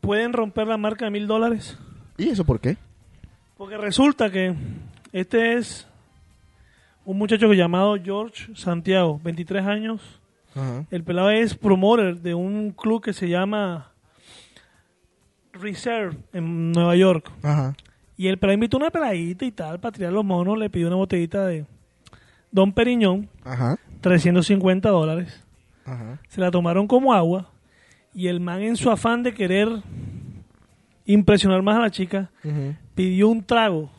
S6: ¿pueden romper la marca de mil dólares?
S2: ¿Y eso por qué?
S6: Porque resulta que este es un muchacho llamado George Santiago, 23 años.
S2: Ajá.
S6: El pelado es promoter de un club que se llama Reserve en Nueva York.
S2: Ajá.
S6: Y el pelado invitó una peladita y tal para tirar los monos. Le pidió una botellita de Don Periñón,
S2: Ajá.
S6: 350 dólares.
S2: Ajá.
S6: Se la tomaron como agua. Y el man, en su afán de querer impresionar más a la chica, pidió un trago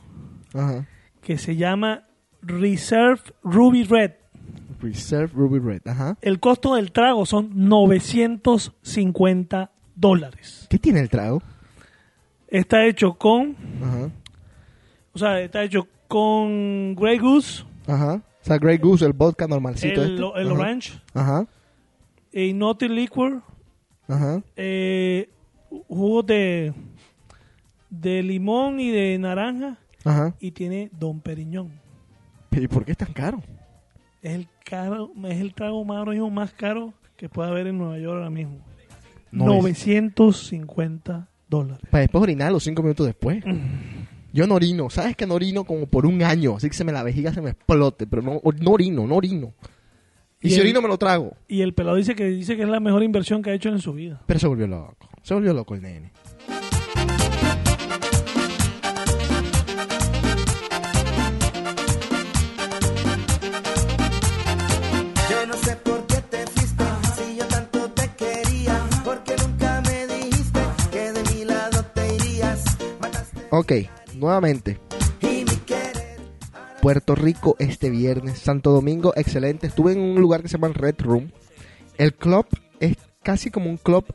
S2: Ajá.
S6: que se llama Reserve Ruby Red.
S2: Reserve Ruby Red. Ajá.
S6: El costo del trago son 950 dólares.
S2: ¿Qué tiene el trago?
S6: Está hecho con,
S2: Ajá.
S6: o sea, está hecho con Grey Goose,
S2: Ajá. O sea, Grey Goose, el vodka normalcito.
S6: el,
S2: este.
S6: el
S2: Ajá.
S6: orange,
S2: Ajá.
S6: a Naughty Liquor,
S2: Ajá.
S6: eh, jugo de, de limón y de naranja
S2: Ajá.
S6: y tiene Don Periñón.
S2: ¿Pero y por qué es tan caro?
S6: Es el caro, es el trago más, más caro que puede haber en Nueva York ahora mismo.
S2: No
S6: 950 dólares.
S2: Para después orinar los cinco minutos después. Yo no orino. ¿Sabes que no orino como por un año? Así que se me la vejiga se me explote. Pero no, no orino, no orino. Y,
S6: Y
S2: si
S6: el-
S2: orino me lo trago.
S6: Y el pelado dice que dice que es la mejor inversión que ha hecho en su vida.
S2: Pero se volvió loco. Se volvió loco el nene. Ok, nuevamente. Puerto Rico este viernes. Santo Domingo, excelente. Estuve en un lugar que se llama Red Room. El club es casi como un club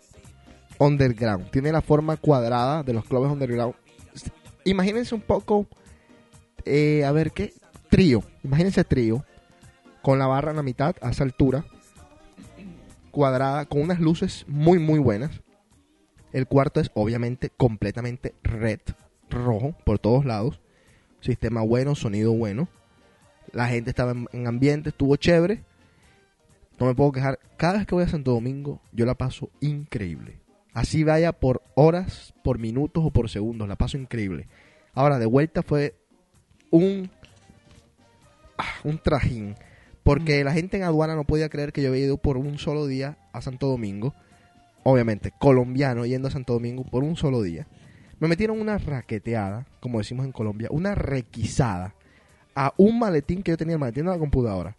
S2: underground. Tiene la forma cuadrada de los clubes underground. Imagínense un poco, eh, a ver qué, trío. Imagínense trío, con la barra en la mitad, a esa altura, cuadrada, con unas luces muy, muy buenas. El cuarto es obviamente completamente red, rojo, por todos lados. Sistema bueno, sonido bueno. La gente estaba en, en ambiente, estuvo chévere. No me puedo quejar. Cada vez que voy a Santo Domingo, yo la paso increíble. Así vaya por horas, por minutos o por segundos. La paso increíble. Ahora, de vuelta fue un, ah, un trajín. Porque la gente en aduana no podía creer que yo había ido por un solo día a Santo Domingo. Obviamente, colombiano yendo a Santo Domingo por un solo día. Me metieron una raqueteada, como decimos en Colombia, una requisada a un maletín que yo tenía, el maletín de la computadora.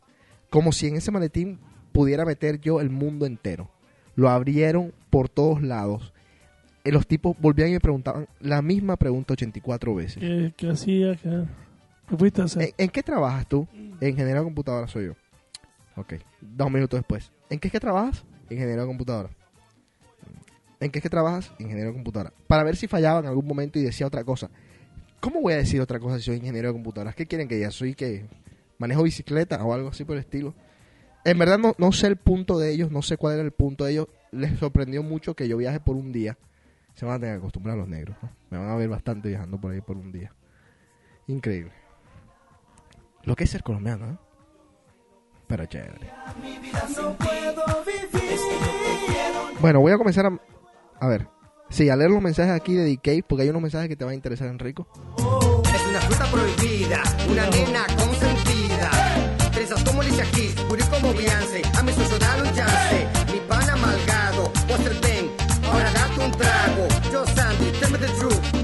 S2: Como si en ese maletín pudiera meter yo el mundo entero. Lo abrieron por todos lados. Eh, Los tipos volvían y me preguntaban la misma pregunta 84 veces.
S6: ¿Qué, qué hacía? ¿Qué, qué fuiste a hacer?
S2: ¿En, en qué trabajas tú? En ingeniero de computadora soy yo. Ok. Dos minutos después. ¿En qué es que trabajas? Ingeniero de computadora. ¿En qué es que trabajas? Ingeniero de computadora. Para ver si fallaba en algún momento y decía otra cosa. ¿Cómo voy a decir otra cosa si soy ingeniero de computadoras? ¿Qué quieren que diga? ¿Soy que manejo bicicleta o algo así por el estilo? En verdad no, no sé el punto de ellos, no sé cuál era el punto de ellos. Les sorprendió mucho que yo viaje por un día. Se van a tener que acostumbrar los negros. ¿no? Me van a ver bastante viajando por ahí por un día. Increíble. Lo que es ser colombiano, ¿eh? Pero chévere. Bueno, voy a comenzar a... A ver. Sí, a leer los mensajes aquí de DK, porque hay unos mensajes que te van a interesar, Enrico.
S12: Es una fruta prohibida, una nena consentida. Tresas como Alicia Keys, puri como Beyoncé. A mi socio dale un chance. Mi pana malgado, Buster Ten. Ahora date un trago. Yo Sandy, tell me the truth.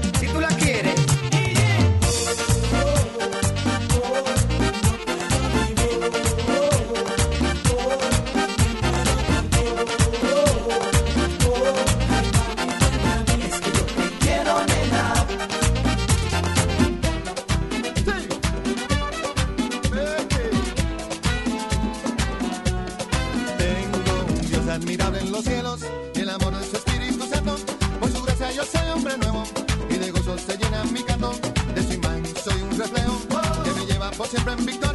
S13: Admirable en los cielos y el amor de su Espíritu Santo. Por su gracia yo soy hombre nuevo y de gozo se llena mi canto. De su imagen soy un reflejo que me lleva por siempre en victoria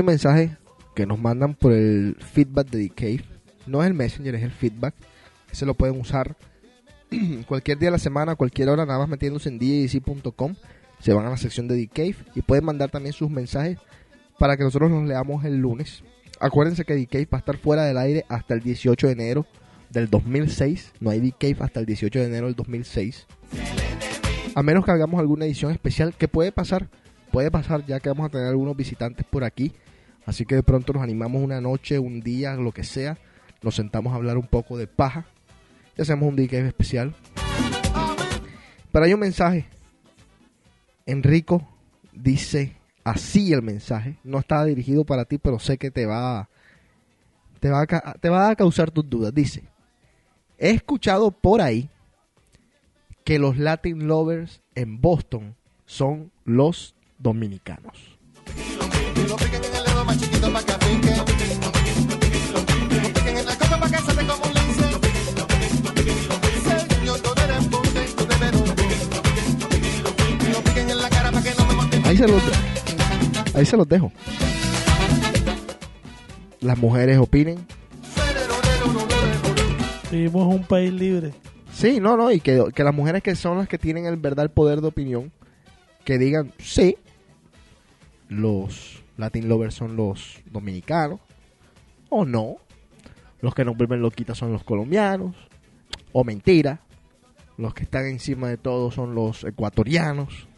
S13: un
S2: mensaje que nos mandan por el feedback de DK. No es el Messenger, es el feedback. Ese lo pueden usar cualquier día de la semana, cualquier hora, nada más metiéndose en djc.com. Se van a la sección de DK y pueden mandar también sus mensajes para que nosotros los leamos el lunes. Acuérdense que DK va a estar fuera del aire hasta el 18 de enero del 2006. No hay DK hasta el 18 de enero del 2006. A menos que hagamos alguna edición especial, que puede pasar, puede pasar ya que vamos a tener algunos visitantes por aquí. Así que de pronto nos animamos una noche, un día, lo que sea. Nos sentamos a hablar un poco de paja. Y hacemos un DK especial. Hay un mensaje. Enrico dice así el mensaje. No está dirigido para ti, pero sé que te va, te va, a, te va a causar tus dudas. Dice, he escuchado por ahí que los Latin Lovers en Boston son los dominicanos. Ahí se los, ahí se los dejo. Las mujeres opinen.
S6: Vivimos un país libre.
S2: Sí, no, no, y que, que las mujeres que son las que tienen el verdad el poder de opinión, que digan, sí, los Latin lovers son los dominicanos, o no, los que nos vuelven loquitas son los colombianos, o mentira, los que están encima de todo son los ecuatorianos,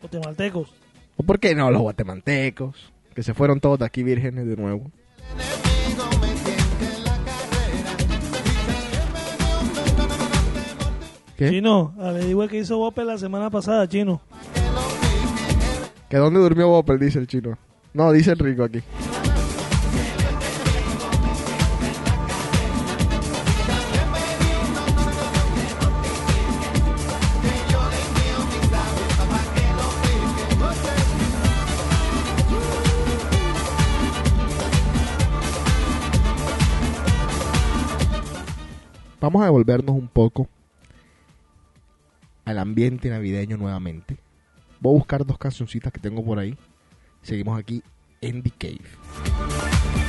S6: Guatemaltecos.
S2: O por qué no los guatemaltecos, que se fueron todos de aquí vírgenes de nuevo. ¿Qué?
S6: Chino, averigua que hizo Bope la semana pasada, Chino.
S2: ¿Que dónde durmió Bopper? Dice el chino. No, dice el rico aquí. Vamos a devolvernos un poco al ambiente navideño nuevamente. Voy a buscar dos cancioncitas que tengo por ahí. Seguimos aquí en The Cave.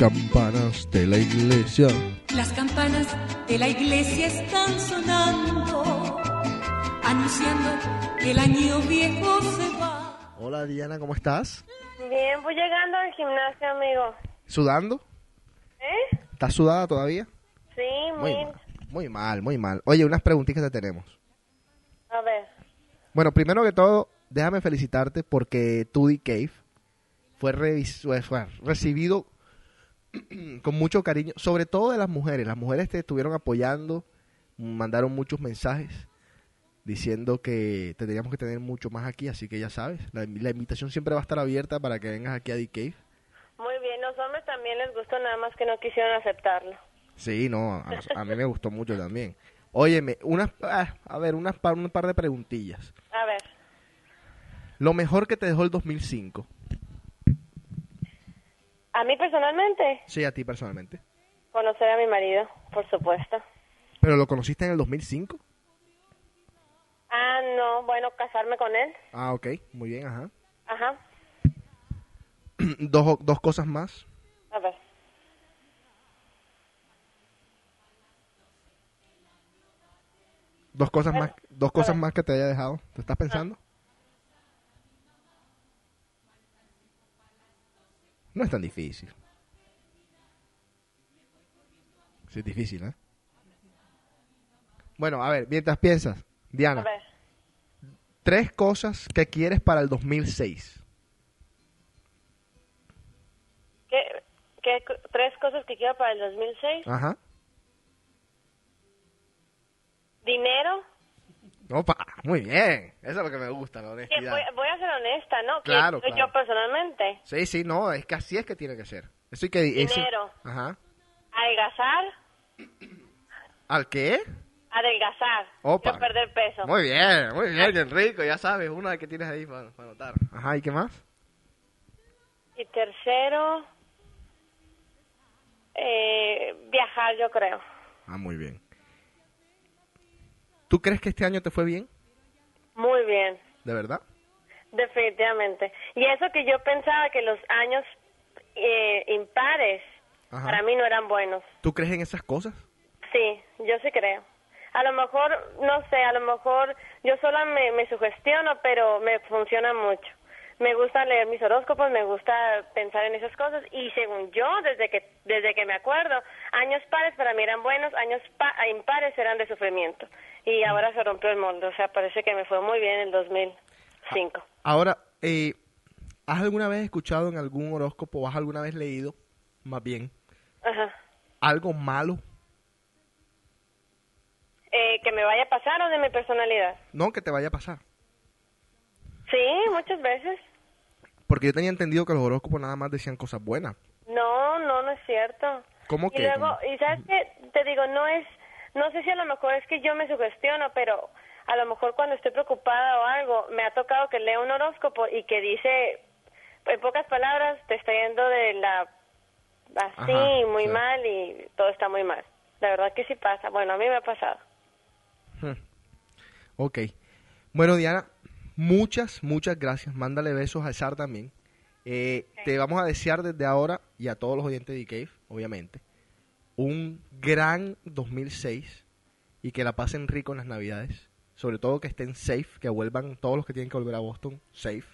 S2: Campanas de la iglesia.
S11: Las campanas de la iglesia están sonando, anunciando que el año viejo se va.
S2: Hola Diana, ¿cómo estás?
S14: Bien, voy llegando al gimnasio, amigo.
S2: ¿Sudando?
S14: ¿Eh?
S2: ¿Estás sudada todavía?
S14: Sí,
S2: Muy
S14: muy.
S2: mal, muy mal, muy mal. Oye, unas preguntitas te tenemos.
S14: A ver.
S2: Bueno, primero que todo, déjame felicitarte porque Tudy Cave fue, recibido con mucho cariño, sobre todo de las mujeres. Las mujeres te estuvieron apoyando, mandaron muchos mensajes diciendo que te teníamos que tener mucho más aquí, así que ya sabes, la, la invitación siempre va a estar abierta para que vengas aquí a Cave.
S14: Muy bien, los hombres también les gustó, nada más que no quisieron aceptarlo.
S2: Sí, no, a, a mí me gustó mucho también. Óyeme, unas, ah, a ver, unas, pa- un par de preguntillas.
S14: A ver,
S2: Lo mejor que te dejó el 2005,
S14: a mí personalmente,
S2: sí, a ti personalmente,
S14: conocer a mi marido, por supuesto.
S2: pero lo conociste en el 2005.
S14: Ah, no, bueno, casarme con él.
S2: Ah, ok, muy bien, ajá.
S14: Ajá,
S2: dos, dos cosas más.
S14: a ver.
S2: Dos cosas más, dos cosas más que te haya dejado. ¿Te estás pensando? No es tan difícil. Sí, es difícil, ¿eh? Bueno, a ver, mientras piensas, Diana,
S14: A ver,
S2: tres cosas que quieres para el 2006.
S14: ¿qué, qué tres cosas que quiero para el 2006?
S2: Ajá.
S14: Dinero,
S2: Opa, muy bien. Eso es lo que me gusta, la honestidad.
S14: voy, voy a ser honesta, ¿no?
S2: Claro,
S14: yo personalmente.
S2: Sí, sí, no, es que así es que tiene que ser. Eso hay que eso-
S14: Dinero.
S2: Ajá.
S14: Adelgazar,
S2: ¿Al qué?
S14: adelgazar,
S2: Opa.
S14: no perder peso.
S2: Muy bien, muy bien, qué rico, ya sabes, una que tienes ahí para, para anotar. Ajá, ¿y qué más?
S14: Y tercero, eh, viajar, yo creo.
S2: Ah, muy bien. ¿Tú crees que este año te fue bien?
S14: Muy bien,
S2: ¿De verdad?
S14: definitivamente. Y eso que yo pensaba que los años eh, impares
S2: Ajá.
S14: para mí no eran buenos.
S2: ¿Tú crees en esas cosas?
S14: Sí, yo sí creo. A lo mejor, no sé, a lo mejor yo sola me, me sugestiono, pero me funciona mucho. Me gusta leer mis horóscopos, me gusta pensar en esas cosas y según yo, desde que desde que me acuerdo, años pares para mí eran buenos, años pa- impares eran de sufrimiento. Y ahora se rompió el molde, o sea, parece que me fue muy bien en 2005.
S2: Ahora, eh, ¿has alguna vez escuchado en algún horóscopo o has alguna vez leído, más bien,
S14: Ajá.
S2: algo malo?
S14: Eh, que me vaya a pasar o de mi personalidad.
S2: No, que te vaya a pasar.
S14: Sí, muchas veces.
S2: Porque yo tenía entendido que los horóscopos nada más decían cosas buenas.
S14: No, no, no es cierto.
S2: ¿Cómo
S14: Y
S2: que?
S14: luego, y sabes qué, te digo, no es, no sé si a lo mejor es que yo me sugestiono, pero a lo mejor cuando estoy preocupada o algo, me ha tocado que lea un horóscopo y que dice, en pocas palabras, te está yendo de la, así,
S2: Ajá,
S14: muy mal y todo está muy mal. La verdad que sí pasa. Bueno, a mí me ha pasado.
S2: Hmm. Ok. Bueno, Diana, muchas, muchas gracias. Mándale besos a Sar también. Eh, Te vamos a desear desde ahora y a todos los oyentes de Cave, obviamente, un gran 2006 y que la pasen rico en las Navidades. Sobre todo que estén safe, que vuelvan todos los que tienen que volver a Boston safe.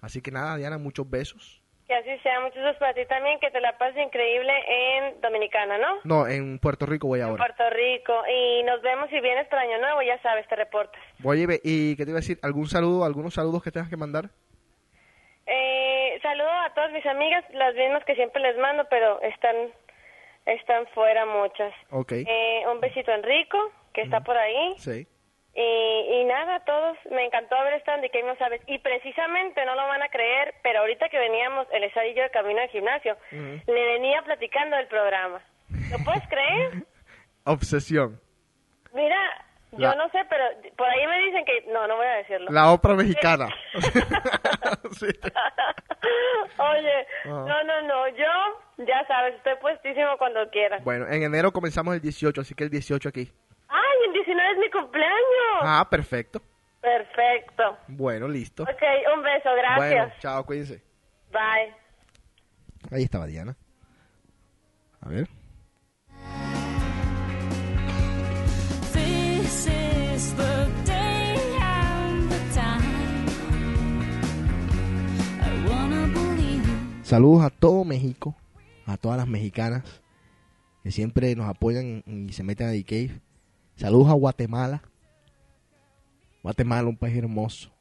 S2: Así que nada, Diana, muchos besos.
S14: Que así sea. Muchos besos para ti también, que te la pases increíble en Dominicana, ¿no?
S2: No, en Puerto Rico voy
S14: En
S2: ahora.
S14: Puerto rico. Y nos vemos si vienes para Año Nuevo, ya sabes, te reportas.
S2: Oye, ¿y qué te iba a decir? ¿Algún saludo, algunos saludos que tengas que mandar?
S14: Eh, saludo a todas mis amigas, las mismas que siempre les mando, pero están están fuera muchas.
S2: Ok.
S14: Eh, un besito a Enrico, que está por ahí.
S2: Sí.
S14: Y, y nada, a todos, me encantó haber estado en The Cave, no sabes. Y precisamente, no lo van a creer, pero ahorita que veníamos, el y yo de camino al gimnasio, le venía platicando del programa. ¿Lo puedes creer?
S2: Obsesión.
S14: Mira, yo no sé, pero por ahí me dicen que... No, no voy a decirlo.
S2: La ópera mexicana.
S14: Oye, no, no, no, yo, ya sabes, estoy puestísimo cuando quieras.
S2: Bueno, en enero comenzamos el 18, así que el 18 aquí.
S14: ¡Ay, el 19 es mi cumpleaños!
S2: Ah, perfecto.
S14: Perfecto.
S2: Bueno, listo.
S14: Ok, un beso, gracias.
S2: Bueno, chao, cuídense.
S14: Bye.
S2: Ahí estaba Diana. A ver. Saludos a todo México, a todas las mexicanas que siempre nos apoyan y se meten a The. Saludos a Guatemala. Guatemala, un país hermoso,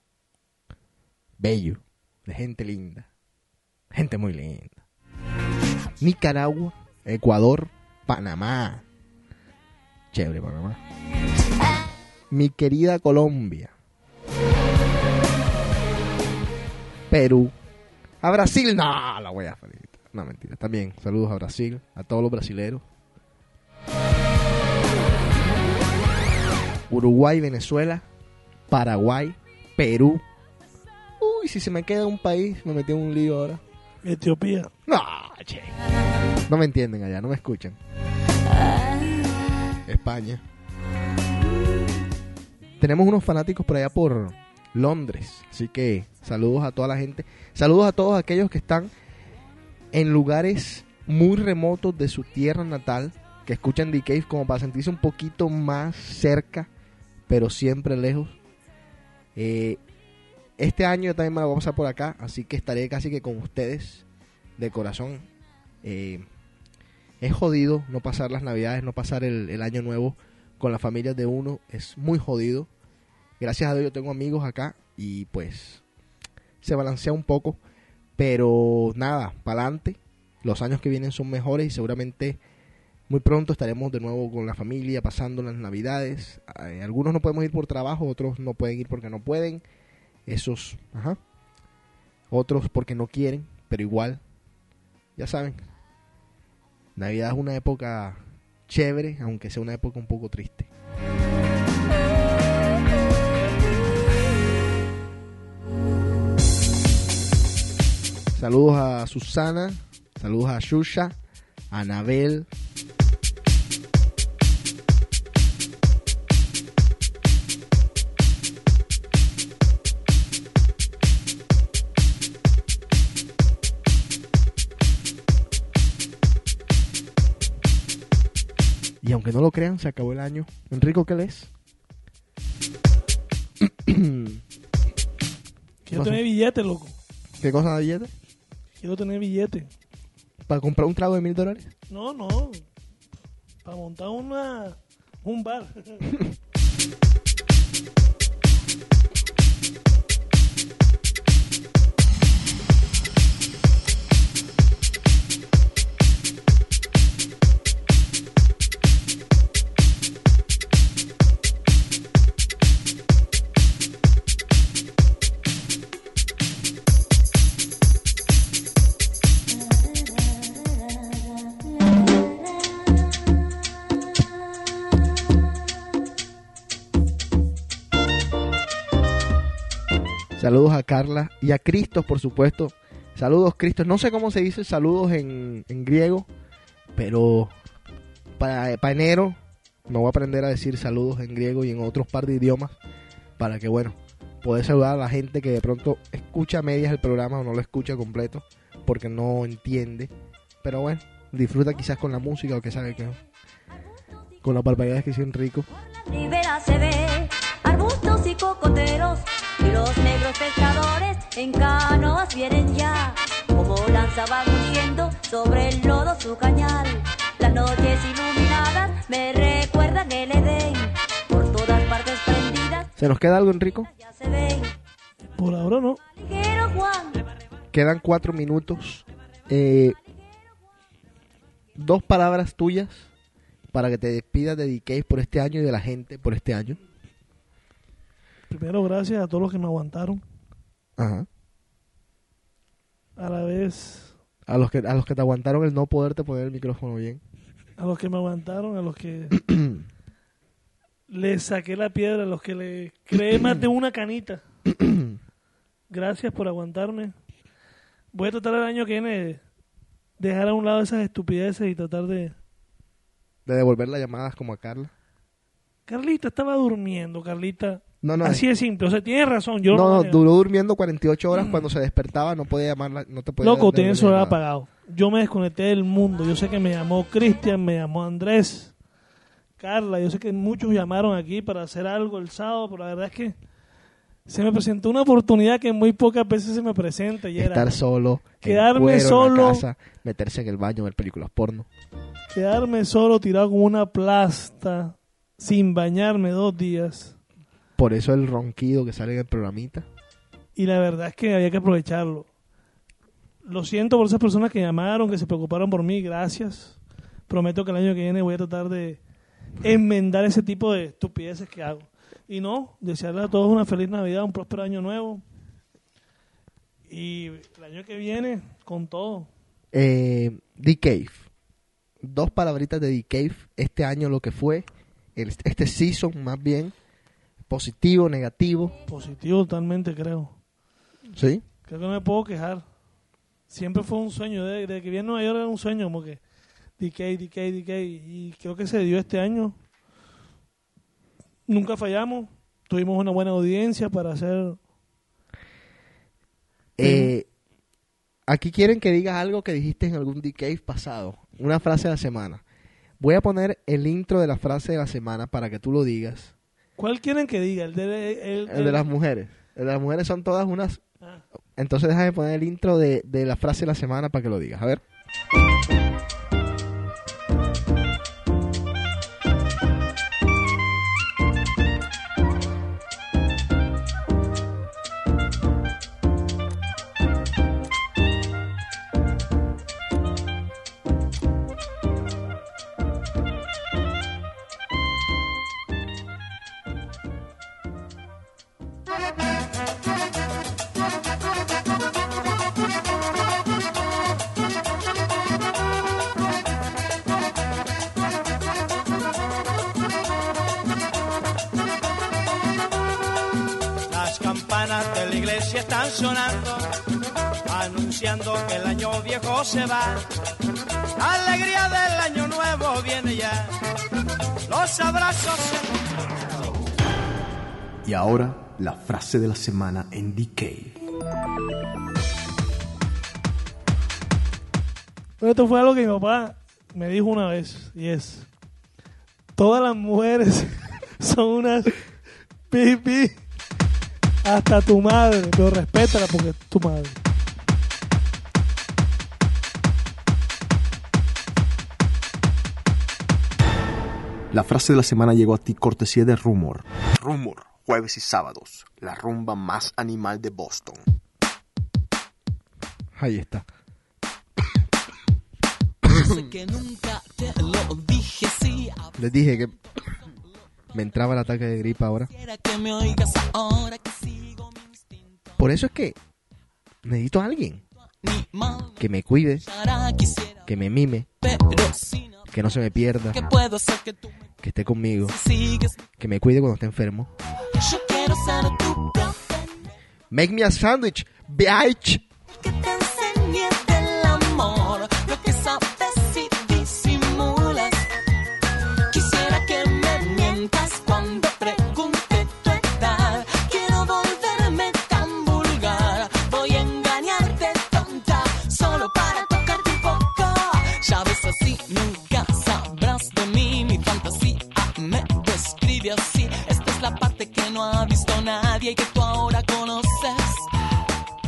S2: bello, de gente linda, gente muy linda. Nicaragua, Ecuador, Panamá. Chévere, Panamá. Mi querida Colombia. Perú. A Brasil, no, la voy a felicitar. No, mentira. También, saludos a Brasil, a todos los brasileros. Uruguay, Venezuela, Paraguay, Perú. Uy, si se me queda un país, me metí en un lío ahora.
S6: Etiopía.
S2: No, che. No me entienden allá, no me escuchan. España. Tenemos unos fanáticos por allá por Londres. Así que saludos a toda la gente. Saludos a todos aquellos que están en lugares muy remotos de su tierra natal. Que escuchan The Cave como para sentirse un poquito más cerca. Pero siempre lejos. Eh, este año yo también me la voy a pasar por acá. Así que estaré casi que con ustedes. De corazón. Eh, es jodido no pasar las navidades, no pasar el, el año nuevo con las familias de uno. Es muy jodido. Gracias a Dios yo tengo amigos acá y pues se balancea un poco. Pero nada, para adelante. Los años que vienen son mejores y seguramente muy pronto estaremos de nuevo con la familia pasando las navidades. Eh, algunos no podemos ir por trabajo, otros no pueden ir porque no pueden. Esos, ajá. Otros porque no quieren, pero igual, ya saben, Navidad es una época chévere, aunque sea una época un poco triste. Saludos a Susana, saludos a Shusha, a Anabel. Y aunque no lo crean, se acabó el año. Enrico, ¿qué lees?
S6: Billete, loco.
S2: ¿Qué cosa de billete?
S6: Quiero tener billete.
S2: ¿Para comprar un trago de mil dólares?
S6: No, no. Para montar una un bar.
S2: Saludos a Carla y a Cristos, por supuesto. Saludos, Cristos. No sé cómo se dice saludos en, en griego, pero para, para enero me voy a aprender a decir saludos en griego y en otros par de idiomas para que, bueno, poder saludar a la gente que de pronto escucha a medias el programa o no lo escucha completo porque no entiende. Pero bueno, disfruta quizás con la música o que sabe que con las barbaridades que hicieron rico.
S15: ribera se ve arbustos y cocoteros y los negros pescadores en canoas vienen ya. Como lanza va hundiendo sobre el lodo su cañal. Las noches iluminadas me recuerdan el Edén. Por todas partes prendidas.
S2: ¿Se nos queda algo, Enrico?
S6: Por ahora no.
S2: Quedan cuatro minutos. Eh, dos palabras tuyas para que te despidas de por este año y de la gente por este año.
S6: Primero, gracias a todos los que me aguantaron.
S2: Ajá.
S6: A la vez,
S2: A los que a los que te aguantaron el no poderte poner el micrófono bien.
S6: a los que me aguantaron, a los que le saqué la piedra, a los que le creé más de una canita. Gracias por aguantarme. Voy a tratar el año que viene de dejar a un lado esas estupideces y tratar de...
S2: De devolver las llamadas como a Carla.
S6: Carlita estaba durmiendo, Carlita.
S2: No, no.
S6: Así de simple. O sea, tienes razón. Yo
S2: no,
S6: no,
S2: no, duró durmiendo 48 horas cuando se despertaba, no podía llamarla, no te podía
S6: Loco,
S2: devolver
S6: celular apagado. Yo me desconecté del mundo. Yo sé que me llamó Cristian, me llamó Andrés, Carla. Yo sé que muchos llamaron aquí para hacer algo el sábado, pero la verdad es que se me presentó una oportunidad que muy pocas veces se me presenta. Y era
S2: Estar solo,
S6: quedarme
S2: cuero, en la
S6: solo,
S2: casa, meterse en el baño, ver películas porno.
S6: quedarme solo, tirado como una plasta, sin bañarme dos días.
S2: Por eso el ronquido que sale en el programita.
S6: Y la verdad es que había que aprovecharlo. Lo siento por esas personas que llamaron, que se preocuparon por mí, gracias. Prometo que el año que viene voy a tratar de enmendar ese tipo de estupideces que hago. Y no, desearles a todos una feliz Navidad, un próspero año nuevo. Y el año que viene, con todo.
S2: Eh, The Cave. Dos palabritas de The Cave. Este año lo que fue. este season más bien. Positivo, negativo.
S6: Positivo totalmente, creo.
S2: ¿Sí?
S6: Creo que no me puedo quejar. Siempre fue un sueño. Desde de que vi en Nueva York era un sueño, como que DK, DK, DK. Y creo que se dio este año. Nunca fallamos. Tuvimos una buena audiencia para hacer.
S2: Eh, aquí quieren que digas algo que dijiste en algún Cave pasado. Una frase de la semana. Voy a poner el intro de la frase de la semana para que tú lo digas.
S6: ¿Cuál quieren que diga? El de, el,
S2: El de las mujeres. El de las mujeres son todas unas...
S6: Ah.
S2: Entonces déjame poner el intro de, de la frase de la semana para que lo digas. A ver.
S1: Y ahora, la frase de la semana en DK.
S6: Pero esto fue algo que mi papá me dijo una vez. Y es: Todas las mujeres son unas pipi. Hasta tu madre. Pero respétala porque es tu madre.
S1: La frase de la semana llegó a ti cortesía de Rumor. Rumor, jueves y sábados, la rumba más animal de Boston.
S2: Ahí está. Les dije que me entraba el ataque de gripa ahora. Por eso es que necesito a alguien que me cuide, que me mime,
S11: pero si no,
S2: que no se me pierda,
S11: ¿qué puedo hacer que
S2: esté conmigo, que me cuide cuando esté enfermo. Make me a sandwich, bitch.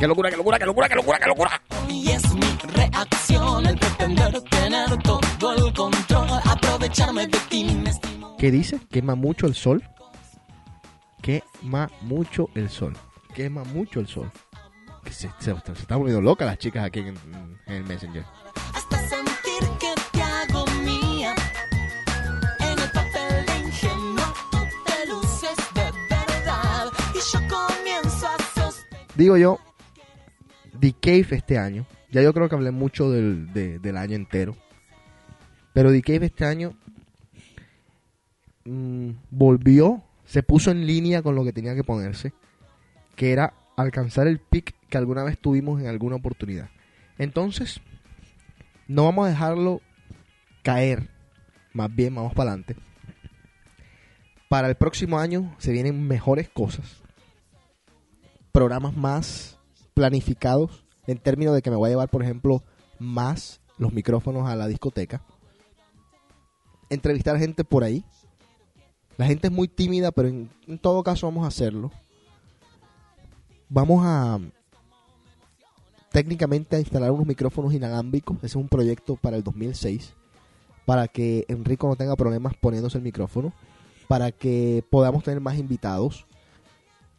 S2: Qué locura, qué locura, qué locura, qué locura, qué locura.
S11: Y es mi reacción el pretender tener todo el control, aprovecharme de ti, me estimo.
S2: ¿Qué dice? ¿Quema mucho el sol? quema mucho el sol. Quema mucho el sol. Que se, se, se están volviendo locas las chicas aquí en, en el Messenger.
S11: hasta sentir que te hago mía. En el papel de ingenuo tú te luces de verdad y yo comienzo a sostener.
S2: Digo yo, The Cave este año. Ya yo creo que hablé mucho del, de- del año entero. Pero The Cave este año mm, volvió, se puso en línea con lo que tenía que ponerse. Que era alcanzar el pick que alguna vez tuvimos en alguna oportunidad. Entonces, no vamos a dejarlo caer. Más bien, vamos para adelante. Para el próximo año se vienen mejores cosas. Programas más planificados en términos de que me voy a llevar, por ejemplo, más los micrófonos a la discoteca. Entrevistar gente por ahí. La gente es muy tímida, pero en, en todo caso vamos a hacerlo. Vamos a técnicamente a instalar unos micrófonos inalámbricos. Ese es un proyecto para el 2006. Para que Enrico no tenga problemas poniéndose el micrófono. Para que podamos tener más invitados.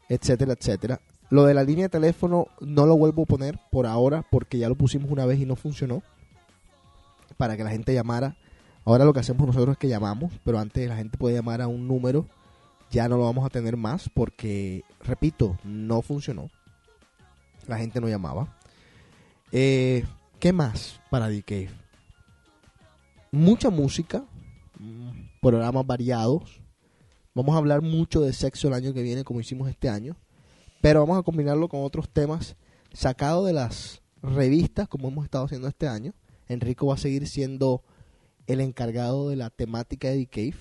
S2: Etcétera, etcétera. Lo de la línea de teléfono no lo vuelvo a poner por ahora porque ya lo pusimos una vez y no funcionó. Para que la gente llamara. Ahora lo que hacemos nosotros es que llamamos, pero antes la gente podía llamar a un número. Ya no lo vamos a tener más porque, repito, no funcionó. La gente no llamaba. Eh, ¿Qué más para Cave? Mucha música, programas variados. Vamos a hablar mucho de sexo el año que viene, como hicimos este año. Pero vamos a combinarlo con otros temas sacados de las revistas, como hemos estado haciendo este año. Enrico va a seguir siendo el encargado de la temática de The Cave.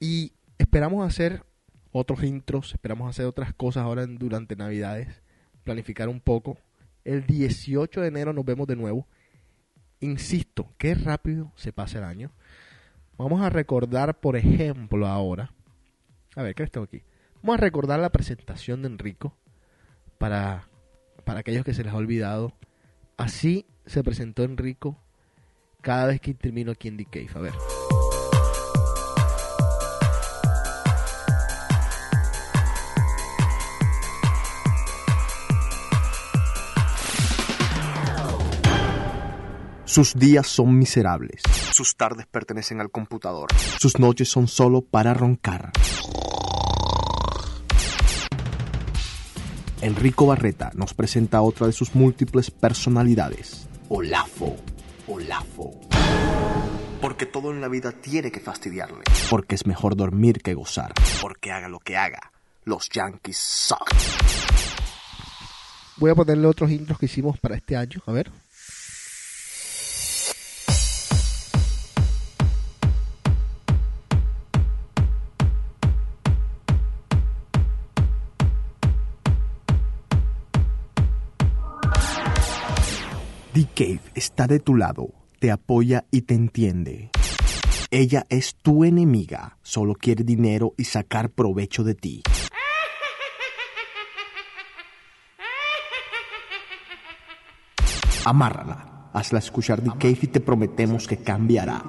S2: Y esperamos hacer otros intros, esperamos hacer otras cosas ahora durante Navidades, planificar un poco. El 18 de enero nos vemos de nuevo. Insisto, qué rápido se pasa el año. Vamos a recordar, por ejemplo, ahora. A ver, ¿qué tengo aquí? Vamos a recordar la presentación de Enrico para, para aquellos que se les ha olvidado. Así se presentó Enrico cada vez que termino aquí en The Cave. A ver.
S1: Sus días son miserables. Sus tardes pertenecen al computador. Sus noches son solo para roncar. Enrico Barreta nos presenta otra de sus múltiples personalidades. Olafo. Olafo. Porque todo en la vida tiene que fastidiarle. Porque es mejor dormir que gozar. Porque haga lo que haga. Los Yankees suck.
S2: Voy a ponerle otros intros que hicimos para este año. A ver.
S1: The Cave está de tu lado, te apoya y te entiende. Ella es tu enemiga, solo quiere dinero y sacar provecho de ti. Amárrala, hazla escuchar The Cave y te prometemos que cambiará.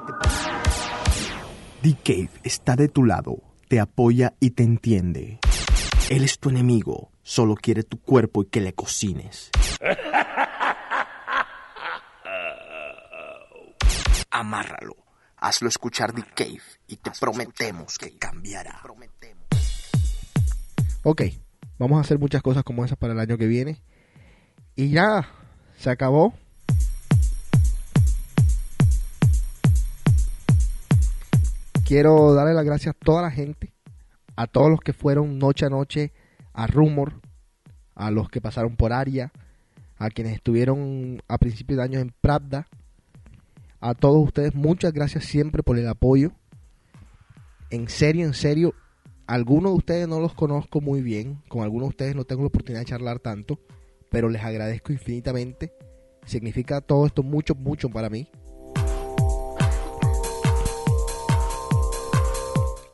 S1: The Cave está de tu lado, te apoya y te entiende. Él es tu enemigo, solo quiere tu cuerpo y que le cocines. Amárralo, hazlo escuchar The Cave y te prometemos que cambiará.
S2: Ok, vamos a hacer muchas cosas como esas para el año que viene. Y ya, se acabó. Quiero darle las gracias a toda la gente, a todos los que fueron noche a noche a Rumor, a los que pasaron por Aria, a quienes estuvieron a principios de año en Pravda. A todos ustedes, muchas gracias siempre por el apoyo. En serio, en serio, algunos de ustedes no los conozco muy bien, con algunos de ustedes no tengo la oportunidad de charlar tanto, pero les agradezco infinitamente. Significa todo esto mucho, mucho para mí.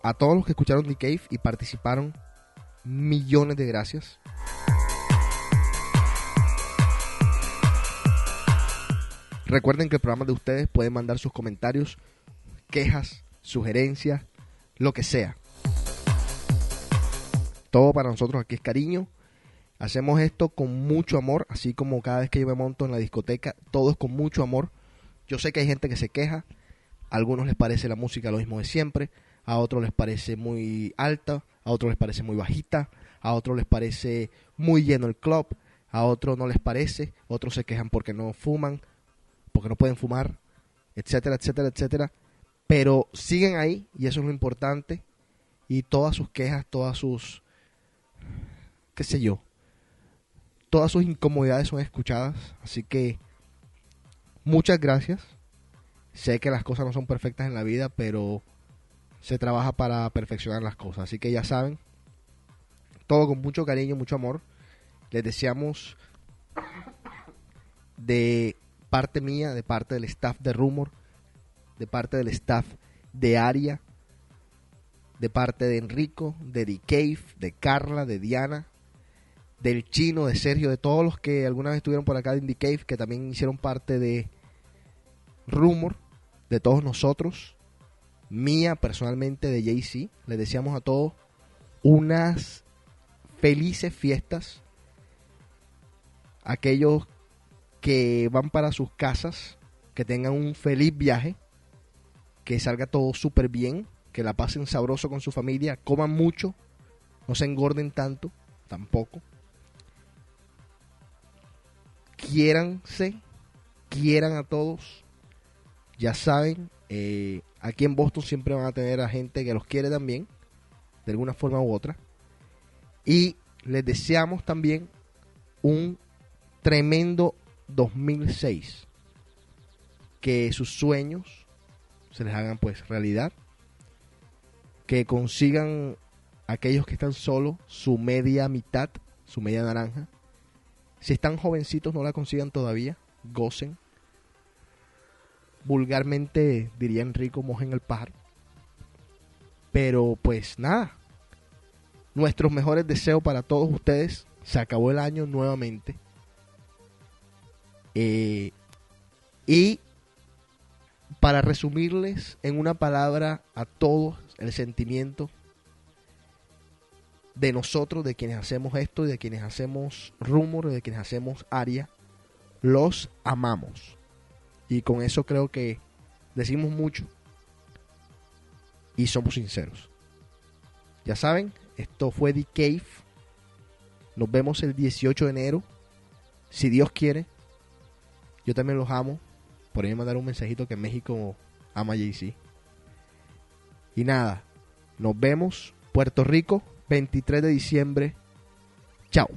S2: A todos los que escucharon The Cave y participaron, millones de gracias. Recuerden que el programa de ustedes pueden mandar sus comentarios, quejas, sugerencias, lo que sea. Todo para nosotros aquí es cariño. Hacemos esto con mucho amor, así como cada vez que yo me monto en la discoteca, todo es con mucho amor. Yo sé que hay gente que se queja, a algunos les parece la música lo mismo de siempre, a otros les parece muy alta, a otros les parece muy bajita, a otros les parece muy lleno el club, a otros no les parece, otros se quejan porque no fuman, porque no pueden fumar, etcétera, etcétera, etcétera. Pero siguen ahí y eso es lo importante. Y todas sus quejas, todas sus, qué sé yo, todas sus incomodidades son escuchadas. Así que muchas gracias. Sé que las cosas no son perfectas en la vida, pero se trabaja para perfeccionar las cosas. Así que ya saben, todo con mucho cariño, mucho amor. Les deseamos de parte mía, de parte del staff de Rumor, de parte del staff de Aria, de parte de Enrico, de The Cave, de Carla, de Diana, del Chino, de Sergio, de todos los que alguna vez estuvieron por acá de The Cave, que también hicieron parte de Rumor, de todos nosotros, mía personalmente de Jay-Z. Les deseamos a todos unas felices fiestas. Aquellos que van para sus casas, que tengan un feliz viaje, que salga todo súper bien, que la pasen sabroso con su familia, coman mucho, no se engorden tanto, tampoco. Quiéranse, quieran a todos. Ya saben, eh, aquí en Boston siempre van a tener a gente que los quiere también, de alguna forma u otra. Y les deseamos también un tremendo 2006. Que sus sueños se les hagan pues realidad. Que consigan aquellos que están solos su media mitad, su media naranja. Si están jovencitos no la consigan todavía, gocen. Vulgarmente diría Enrico, mojen el pájaro. Pero pues nada, nuestros mejores deseos para todos ustedes. Se acabó el año nuevamente. Eh, y para resumirles en una palabra a todos el sentimiento de nosotros, de quienes hacemos esto, de quienes hacemos rumor, de quienes hacemos aria, los amamos. Y con eso creo que decimos mucho y somos sinceros. Ya saben, esto fue The Cave. Nos vemos el 18 de enero. Si Dios quiere. Yo también los amo. Por ahí mandar un mensajito que México ama a Jay-Z. Y nada, nos vemos. Puerto Rico, 23 de diciembre. Chao.